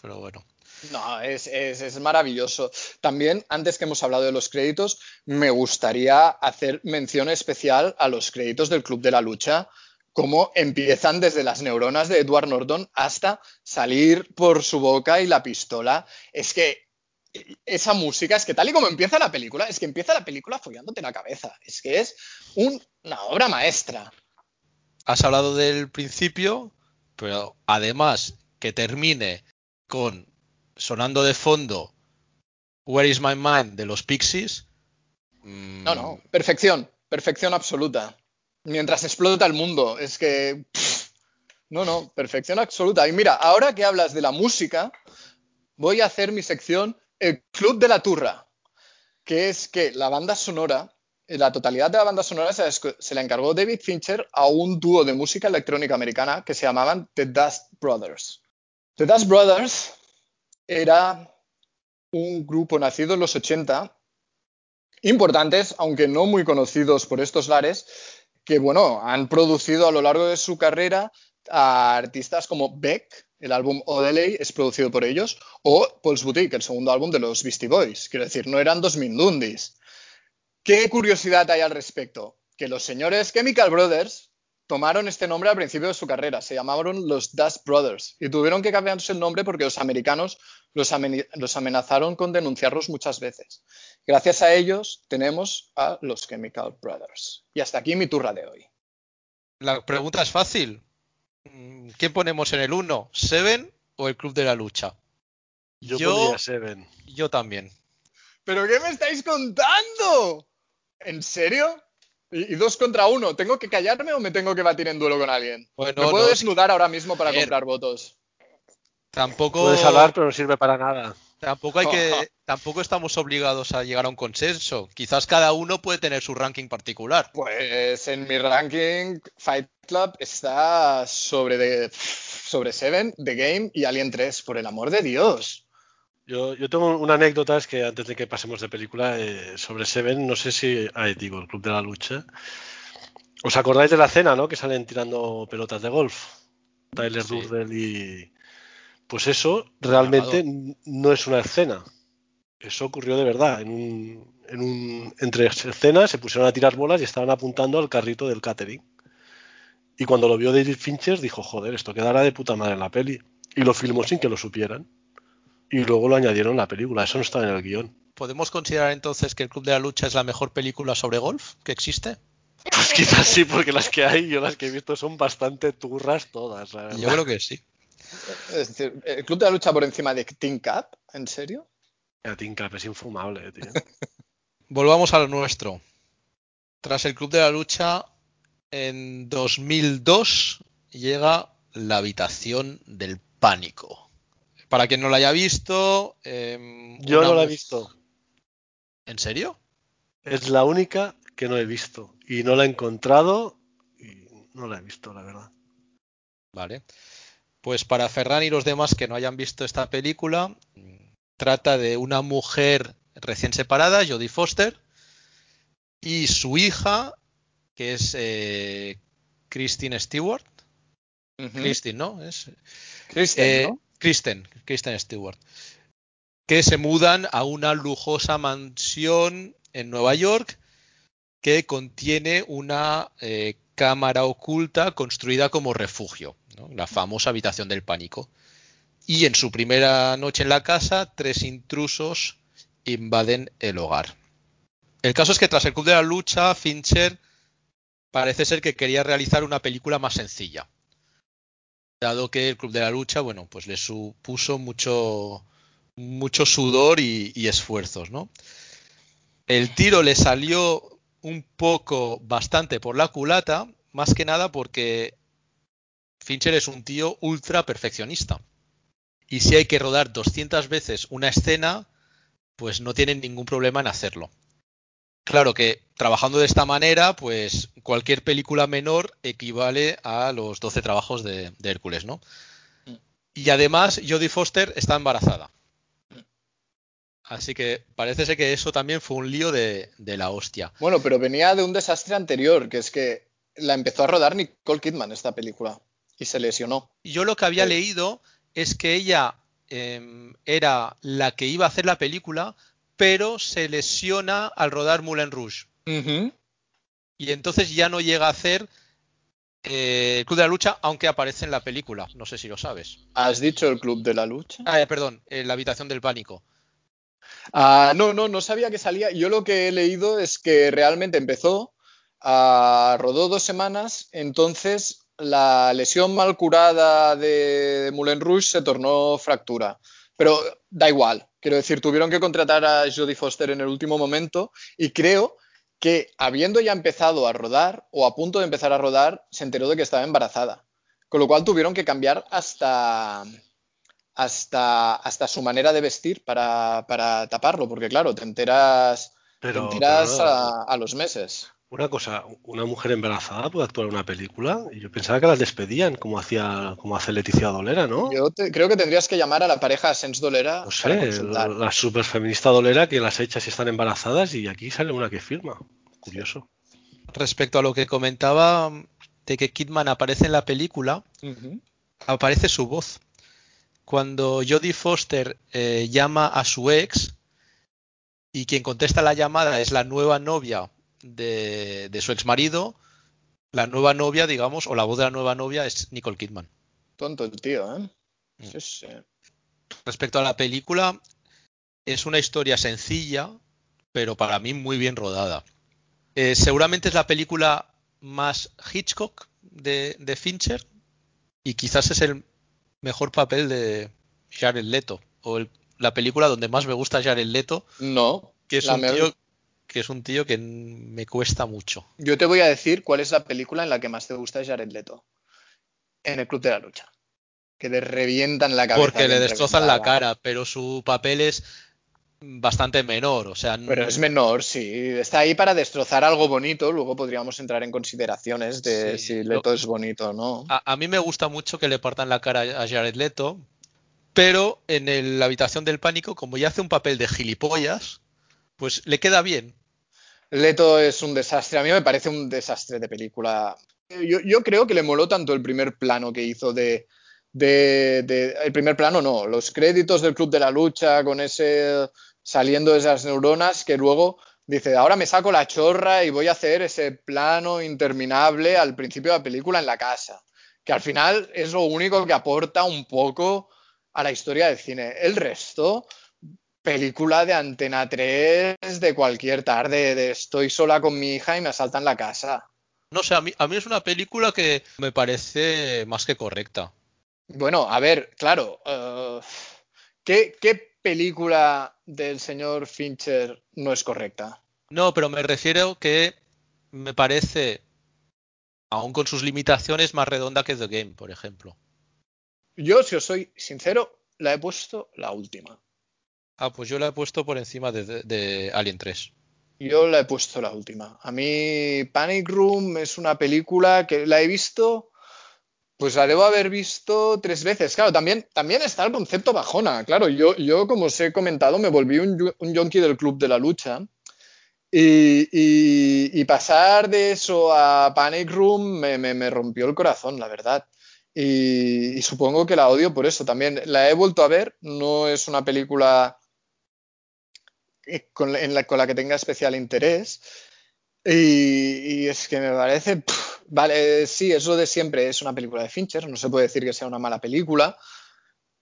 Pero bueno. No, es, es, maravilloso. También, antes que hemos hablado de los créditos, me gustaría hacer mención especial a los créditos del Club de la Lucha, cómo empiezan desde las neuronas de Edward Norton hasta salir por su boca y la pistola. Es que esa música, es que tal y como empieza la película, es que empieza la película follándote la cabeza. Es que es una obra maestra. Has hablado del principio, pero además que termine con sonando de fondo Where is My Mind de los Pixies. mm, No, no, perfección, perfección absoluta. Mientras explota el mundo, es que... no, no, perfección absoluta. Y mira, ahora que hablas de la música, voy a hacer mi sección El Club de la Turra, que es que la banda sonora, la totalidad de la banda sonora se, la encargó David Fincher a un dúo de música electrónica americana que se llamaban The Dust Brothers. The Dust Brothers era un grupo nacido en los 80 importantes, aunque no muy conocidos por estos lares, que bueno, han producido a lo largo de su carrera a artistas como Beck, el álbum Odeley es producido por ellos, o Paul's Boutique, el segundo álbum de los Beastie Boys. Quiero decir, no eran dos mindundis. ¿Qué curiosidad hay al respecto? Que los señores Chemical Brothers tomaron este nombre al principio de su carrera, se llamaron los Dust Brothers y tuvieron que cambiarse el nombre porque los americanos los, amenazaron con denunciarlos muchas veces. Gracias a ellos tenemos a los Chemical Brothers. Y hasta aquí mi turra de hoy. La pregunta es fácil. ¿Quién ponemos en el 1? ¿Seven o el Club de la Lucha? Yo, Yo- Seven. Yo también. ¿Pero qué me estáis contando? ¿En serio? Y, y dos contra uno. ¿Tengo que callarme o me tengo que batir en duelo con alguien? Bueno, me puedo no, desnudar ahora mismo para comprar votos. Tampoco, Puedes hablar, pero no sirve para nada. tampoco hay que, tampoco estamos obligados a llegar a un consenso. Quizás cada uno puede tener su ranking particular. Pues en mi ranking, Fight Club está sobre, de, sobre Seven, The Game y Alien 3, por el amor de Dios. Yo, yo tengo una anécdota, es que antes de que pasemos de película, eh, sobre Seven, no sé si, ahí digo, el Club de la Lucha. ¿Os acordáis de la cena, no? Que salen tirando pelotas de golf. Tyler Sí. Durden y... Pues eso realmente no es una escena. Eso ocurrió de verdad. En un, en un, entre escenas se pusieron a tirar bolas y estaban apuntando al carrito del catering. Y cuando lo vio David Fincher dijo, joder, esto quedará de puta madre en la peli. Y lo filmó sin que lo supieran. Y luego lo añadieron en la película. Eso no estaba en el guion. ¿Podemos considerar entonces que el Club de la Lucha es la mejor película sobre golf que existe? Pues quizás sí, porque las que hay, yo las que he visto son bastante turras todas. la. Yo creo que sí. Es decir, ¿el Club de la Lucha por encima de Team Cup? ¿En serio? La Team Cup es infumable, tío. Volvamos a lo nuestro. Tras el Club de la Lucha, en 2002 llega La Habitación del Pánico. Para quien no la haya visto... em, Yo no la he visto. ¿En serio? Es la única que no he visto. Y no la he encontrado y no la he visto, la verdad. Vale. Pues para Ferran y los demás que no hayan visto esta película, trata de una mujer recién separada, Jodie Foster, y su hija, que es eh, Christine Stewart. Ujú. Christine, ¿no? Es, Kristen, eh, ¿no? Kristen, Kristen Stewart. Que se mudan a una lujosa mansión en Nueva York que contiene una eh, cámara oculta construida como refugio, la famosa habitación del pánico. Y en su primera noche en la casa, tres intrusos invaden el hogar. El caso es que tras el Club de la Lucha, Fincher parece ser que quería realizar una película más sencilla. Dado que el Club de la Lucha, bueno, pues le supuso mucho, mucho sudor y, y esfuerzos, ¿no? El tiro le salió un poco, bastante por la culata, más que nada porque Fincher es un tío ultra perfeccionista. Y si hay que rodar 200 veces una escena, pues no tienen ningún problema en hacerlo. Claro que trabajando de esta manera, pues cualquier película menor equivale a los 12 trabajos de, de Hércules, ¿no? Y además, Jodie Foster está embarazada. Así que parece ser que eso también fue un lío de, de la hostia. Bueno, pero venía de un desastre anterior, que es que la empezó a rodar Nicole Kidman esta película y se lesionó. Yo lo que había Sí. leído es que ella em, era la que iba a hacer la película, pero se lesiona al rodar Moulin Rouge. Y entonces ya no llega a hacer eh, el Club de la Lucha, aunque aparece en la película. No sé si lo sabes. ¿Has dicho el Club de la Lucha? Ah, eh, perdón, en la habitación del pánico. Ah, no, no, no sabía que salía. Yo lo que he leído es que realmente empezó, ah, rodó dos semanas, entonces la lesión mal curada de, de Moulin Rouge se tornó fractura. Pero da igual. Quiero decir, tuvieron que contratar a Jodie Foster en el último momento y creo que habiendo ya empezado a rodar o a punto de empezar a rodar, se enteró de que estaba embarazada. Con lo cual tuvieron que cambiar hasta, hasta, hasta su manera de vestir para, para taparlo, porque claro, te enteras, Pero, te enteras pero- a, a los meses. Una cosa, una mujer embarazada puede actuar en una película. Y yo pensaba que las despedían, como hacía, como hace Leticia Dolera, ¿no? Yo te- creo que tendrías que llamar a la pareja Sens Dolera No sé, para la, superfeminista Dolera que las echa si están embarazadas y aquí sale una que firma. Curioso. Respecto a lo que comentaba de que Kidman aparece en la película, aparece su voz. Cuando Jodie Foster eh, llama a su ex y quien contesta la llamada es la nueva novia de, de su ex marido, la nueva novia, digamos, o la voz de la nueva novia es Nicole Kidman. Tonto el tío, ¿eh? Mm. Sí, sí. Respecto a la película, es una historia sencilla, pero para mí muy bien rodada. Eh, seguramente es la película más Hitchcock de, de Fincher y quizás es el mejor papel de Jared Leto o el- la película donde más me gusta Jared Leto, No. que es un tío que es un tío que me cuesta mucho. Yo te voy a decir cuál es la película en la que más te gusta Jared Leto. En el Club de la Lucha. Que le revientan la cabeza. Porque le destrozan la cara, pero su papel es bastante menor, o sea, Pero es menor, sí. Está ahí para destrozar algo bonito. Luego podríamos entrar en consideraciones de Sí, si lo- Leto es bonito o no. A, a mí me gusta mucho que le partan la cara a Jared Leto, pero en el- la habitación del pánico, como ya hace un papel de gilipollas, pues le queda bien. Leto es un desastre. A mí me parece un desastre de película. Yo, creo que le moló tanto el primer plano que hizo de, de- de- El primer plano no, los créditos del Club de la Lucha con ese saliendo esas neuronas que luego dice, ahora me saco la chorra y voy a hacer ese plano interminable al principio de la película en la casa. Que al final es lo único que aporta un poco a la historia del cine. El resto película de Antena 3 de cualquier tarde, de estoy sola con mi hija y me asaltan la casa. No sé, a mí, a mí es una película que me parece más que correcta. Bueno, a ver, claro, eh, ¿qué, qué película del señor Fincher no es correcta? No, pero me refiero que me parece, aún con sus limitaciones, más redonda que The Game, por ejemplo. Yo, si os soy sincero, la he puesto la última. Ah, pues yo la he puesto por encima de, Alien 3. Yo la he puesto la última. A mí Panic Room es una película que la he visto, pues la debo haber visto tres veces. Claro, también, también está el concepto bajona. Claro, yo, yo como os he comentado, me volví un, un yonki del club de la lucha. Y, y- pasar de eso a Panic Room me, me- rompió el corazón, la verdad. Y, y supongo que la odio por eso también. La he vuelto a ver, no es una película con en la, con la que tenga especial interés. Y, y es que me parece, pff, vale, sí, es lo de siempre, es una película de Fincher, no se puede decir que sea una mala película,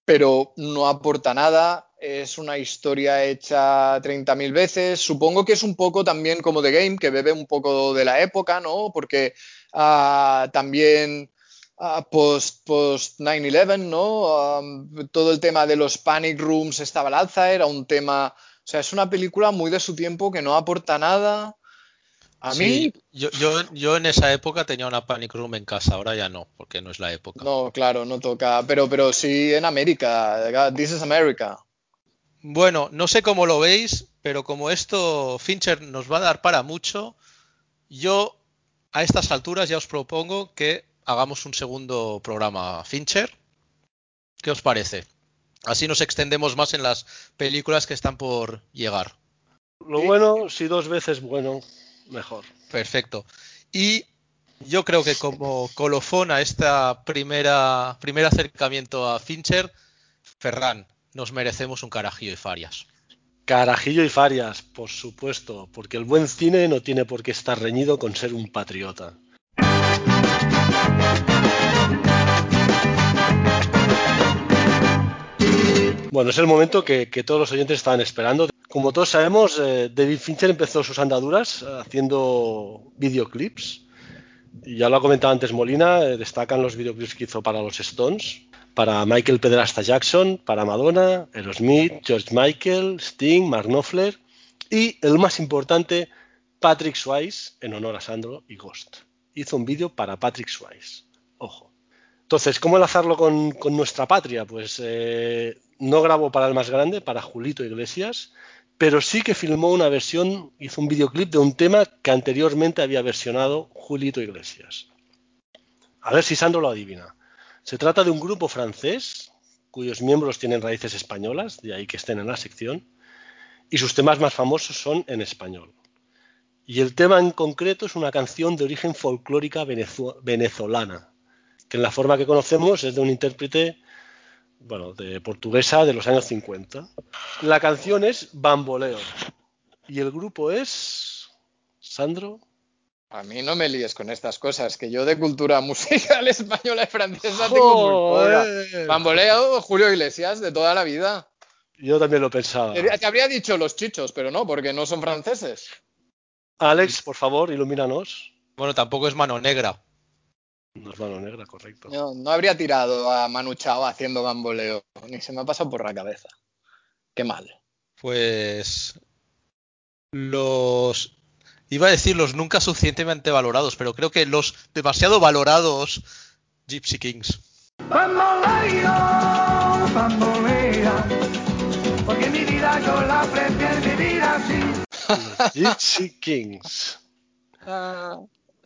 pero no aporta nada, es una historia hecha 30.000 veces, supongo que es un poco también como The Game, que bebe un poco de la época, ¿no? Porque ah, también ah, post, post 9-11, ¿no? Um, todo el tema de los panic rooms estaba al alza, era un tema... O sea, es una película muy de su tiempo que no aporta nada. A Sí, mí, yo, yo, yo en esa época tenía una Panic Room en casa, ahora ya no, porque no es la época. no, claro, no toca. Pero, pero sí en América. This is America. Bueno, no sé cómo lo veis, pero como esto Fincher nos va a dar para mucho, yo a estas alturas ya os propongo que hagamos un segundo programa Fincher. ¿Qué os parece? Así nos extendemos más en las películas que están por llegar. Lo bueno, si dos veces bueno, mejor. Perfecto. Y yo creo que como colofón a esta primera primer acercamiento a Fincher, Ferran, nos merecemos un carajillo y farias. Carajillo y Farias, por supuesto, porque el buen cine no tiene por qué estar reñido con ser un patriota. Bueno, es el momento que, que todos los oyentes estaban esperando. Como todos sabemos, eh, David Fincher empezó sus andaduras haciendo videoclips. Ya lo ha comentado antes Molina, eh, destacan los videoclips que hizo para los Stones. para Michael Pedrasta Jackson, para Madonna, Aerosmith, George Michael, Sting, Mark Knopfler y el más importante, Patrick Swayze, en honor a Sandro y Ghost. Hizo un vídeo para Patrick Swayze. Ojo. Entonces, ¿cómo enlazarlo con, con nuestra patria? Pues eh, no grabó para el más grande, para Julito Iglesias, pero sí que filmó una versión, hizo un videoclip de un tema que anteriormente había versionado Julito Iglesias. A ver si Sandro lo adivina. Se trata de un grupo francés cuyos miembros tienen raíces españolas, de ahí que estén en la sección, y sus temas más famosos son en español. Y el tema en concreto es una canción de origen folclórica venezolana, que en la forma que conocemos es de un intérprete bueno, de portuguesa de los años 50. La canción es Bamboleo y el grupo es Sandro. A mí no me líes con estas cosas, que yo de cultura musical española y francesa tengo muy poca. Bamboleo, Julio Iglesias, de toda la vida. Yo también lo pensaba. Te habría dicho los chichos, pero no, porque no son franceses. Alex, por favor, ilumínanos. Bueno, tampoco es mano negra. No es mano negra, correcto. No, no habría tirado a Manu Chao haciendo bamboleo, ni se me ha pasado por la cabeza. Qué mal. Pues los iba a decir los nunca suficientemente valorados, pero creo que los demasiado valorados Gypsy Kings. Bamboleo, bambolea, porque mi vida yo la prefiero vivir así. Gypsy Kings.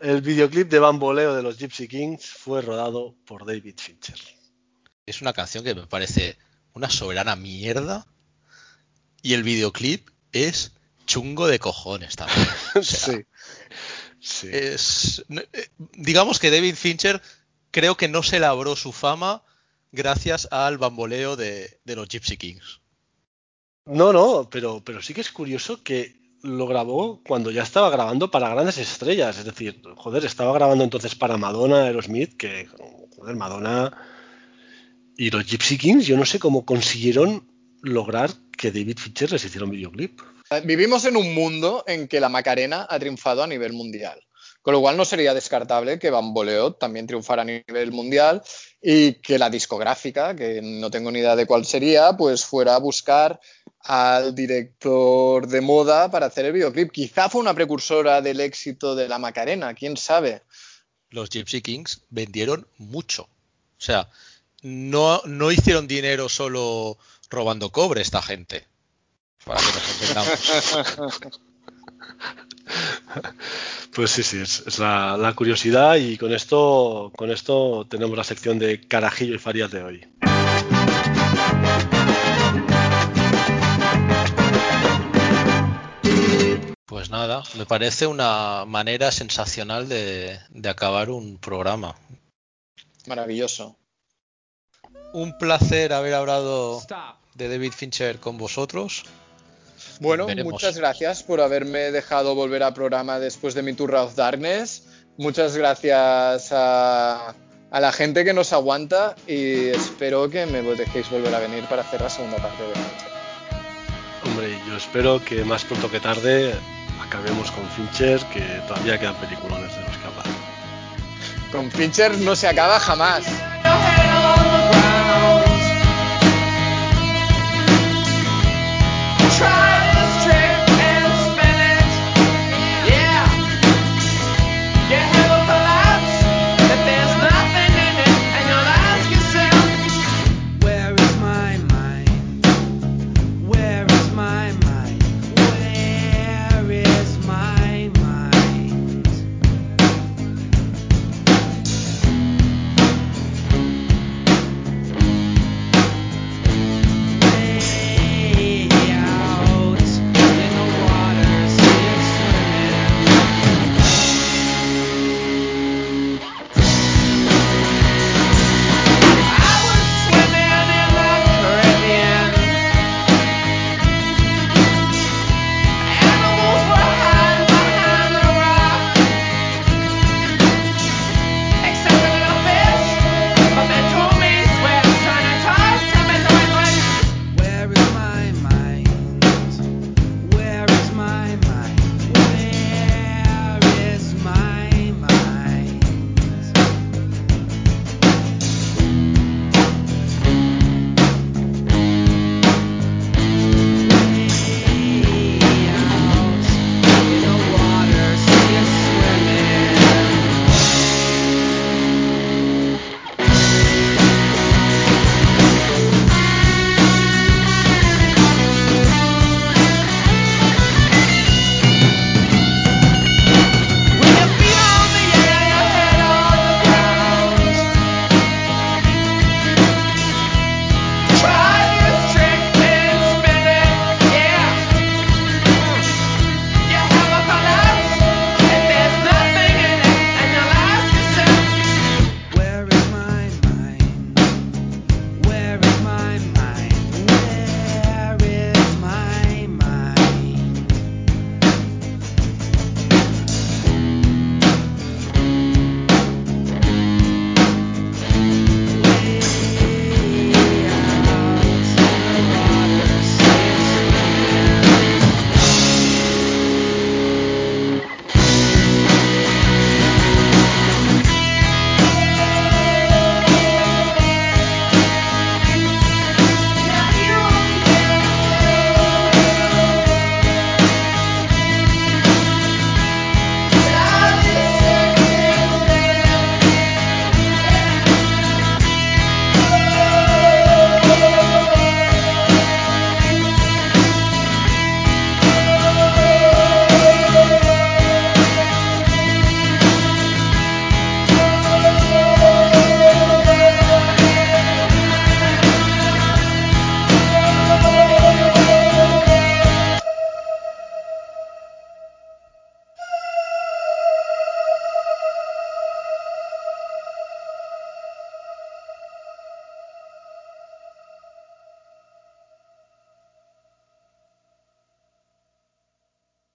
El videoclip de Bamboleo de los Gypsy Kings fue rodado por David Fincher. Es una canción que me parece una soberana mierda. Y el videoclip es chungo de cojones también. sí. sí. Es, eh, digamos que David Fincher creo que no se labró su fama gracias al bamboleo de, de los Gypsy Kings. No, no, pero, pero sí que es curioso que lo grabó cuando ya estaba grabando para grandes estrellas. Es decir, joder, estaba grabando entonces para Madonna, Aerosmith, que, joder, Madonna y los Gypsy Kings, yo no sé cómo consiguieron lograr que David Fincher les hiciera un videoclip. Eh, vivimos en un mundo en que la Macarena ha triunfado a nivel mundial. Con lo cual no sería descartable que Bamboleo también triunfara a nivel mundial y que la discográfica, que no tengo ni idea de cuál sería, pues fuera a buscar al director de moda para hacer el videoclip. Quizá fue una precursora del éxito de la Macarena, quién sabe. Los Gypsy Kings vendieron mucho. O sea, no, no hicieron dinero solo robando cobre esta gente. Para que nos entendamos. Pues sí, sí, es, la, la, curiosidad y con esto, con esto tenemos la sección de carajillo y farías de hoy. Pues nada, me parece una manera sensacional de, acabar un programa. Maravilloso. Un placer haber hablado de David Fincher con vosotros. Bueno, muchas gracias por haberme dejado volver al programa después de mi Tour of Darkness. Muchas gracias a, a, la gente que nos aguanta y espero que me dejéis volver a venir para hacer la segunda parte de la noche. Hombre, yo espero que más pronto que tarde acabemos con Fincher, que todavía quedan peliculones de los que hablar. Con Fincher no se acaba jamás.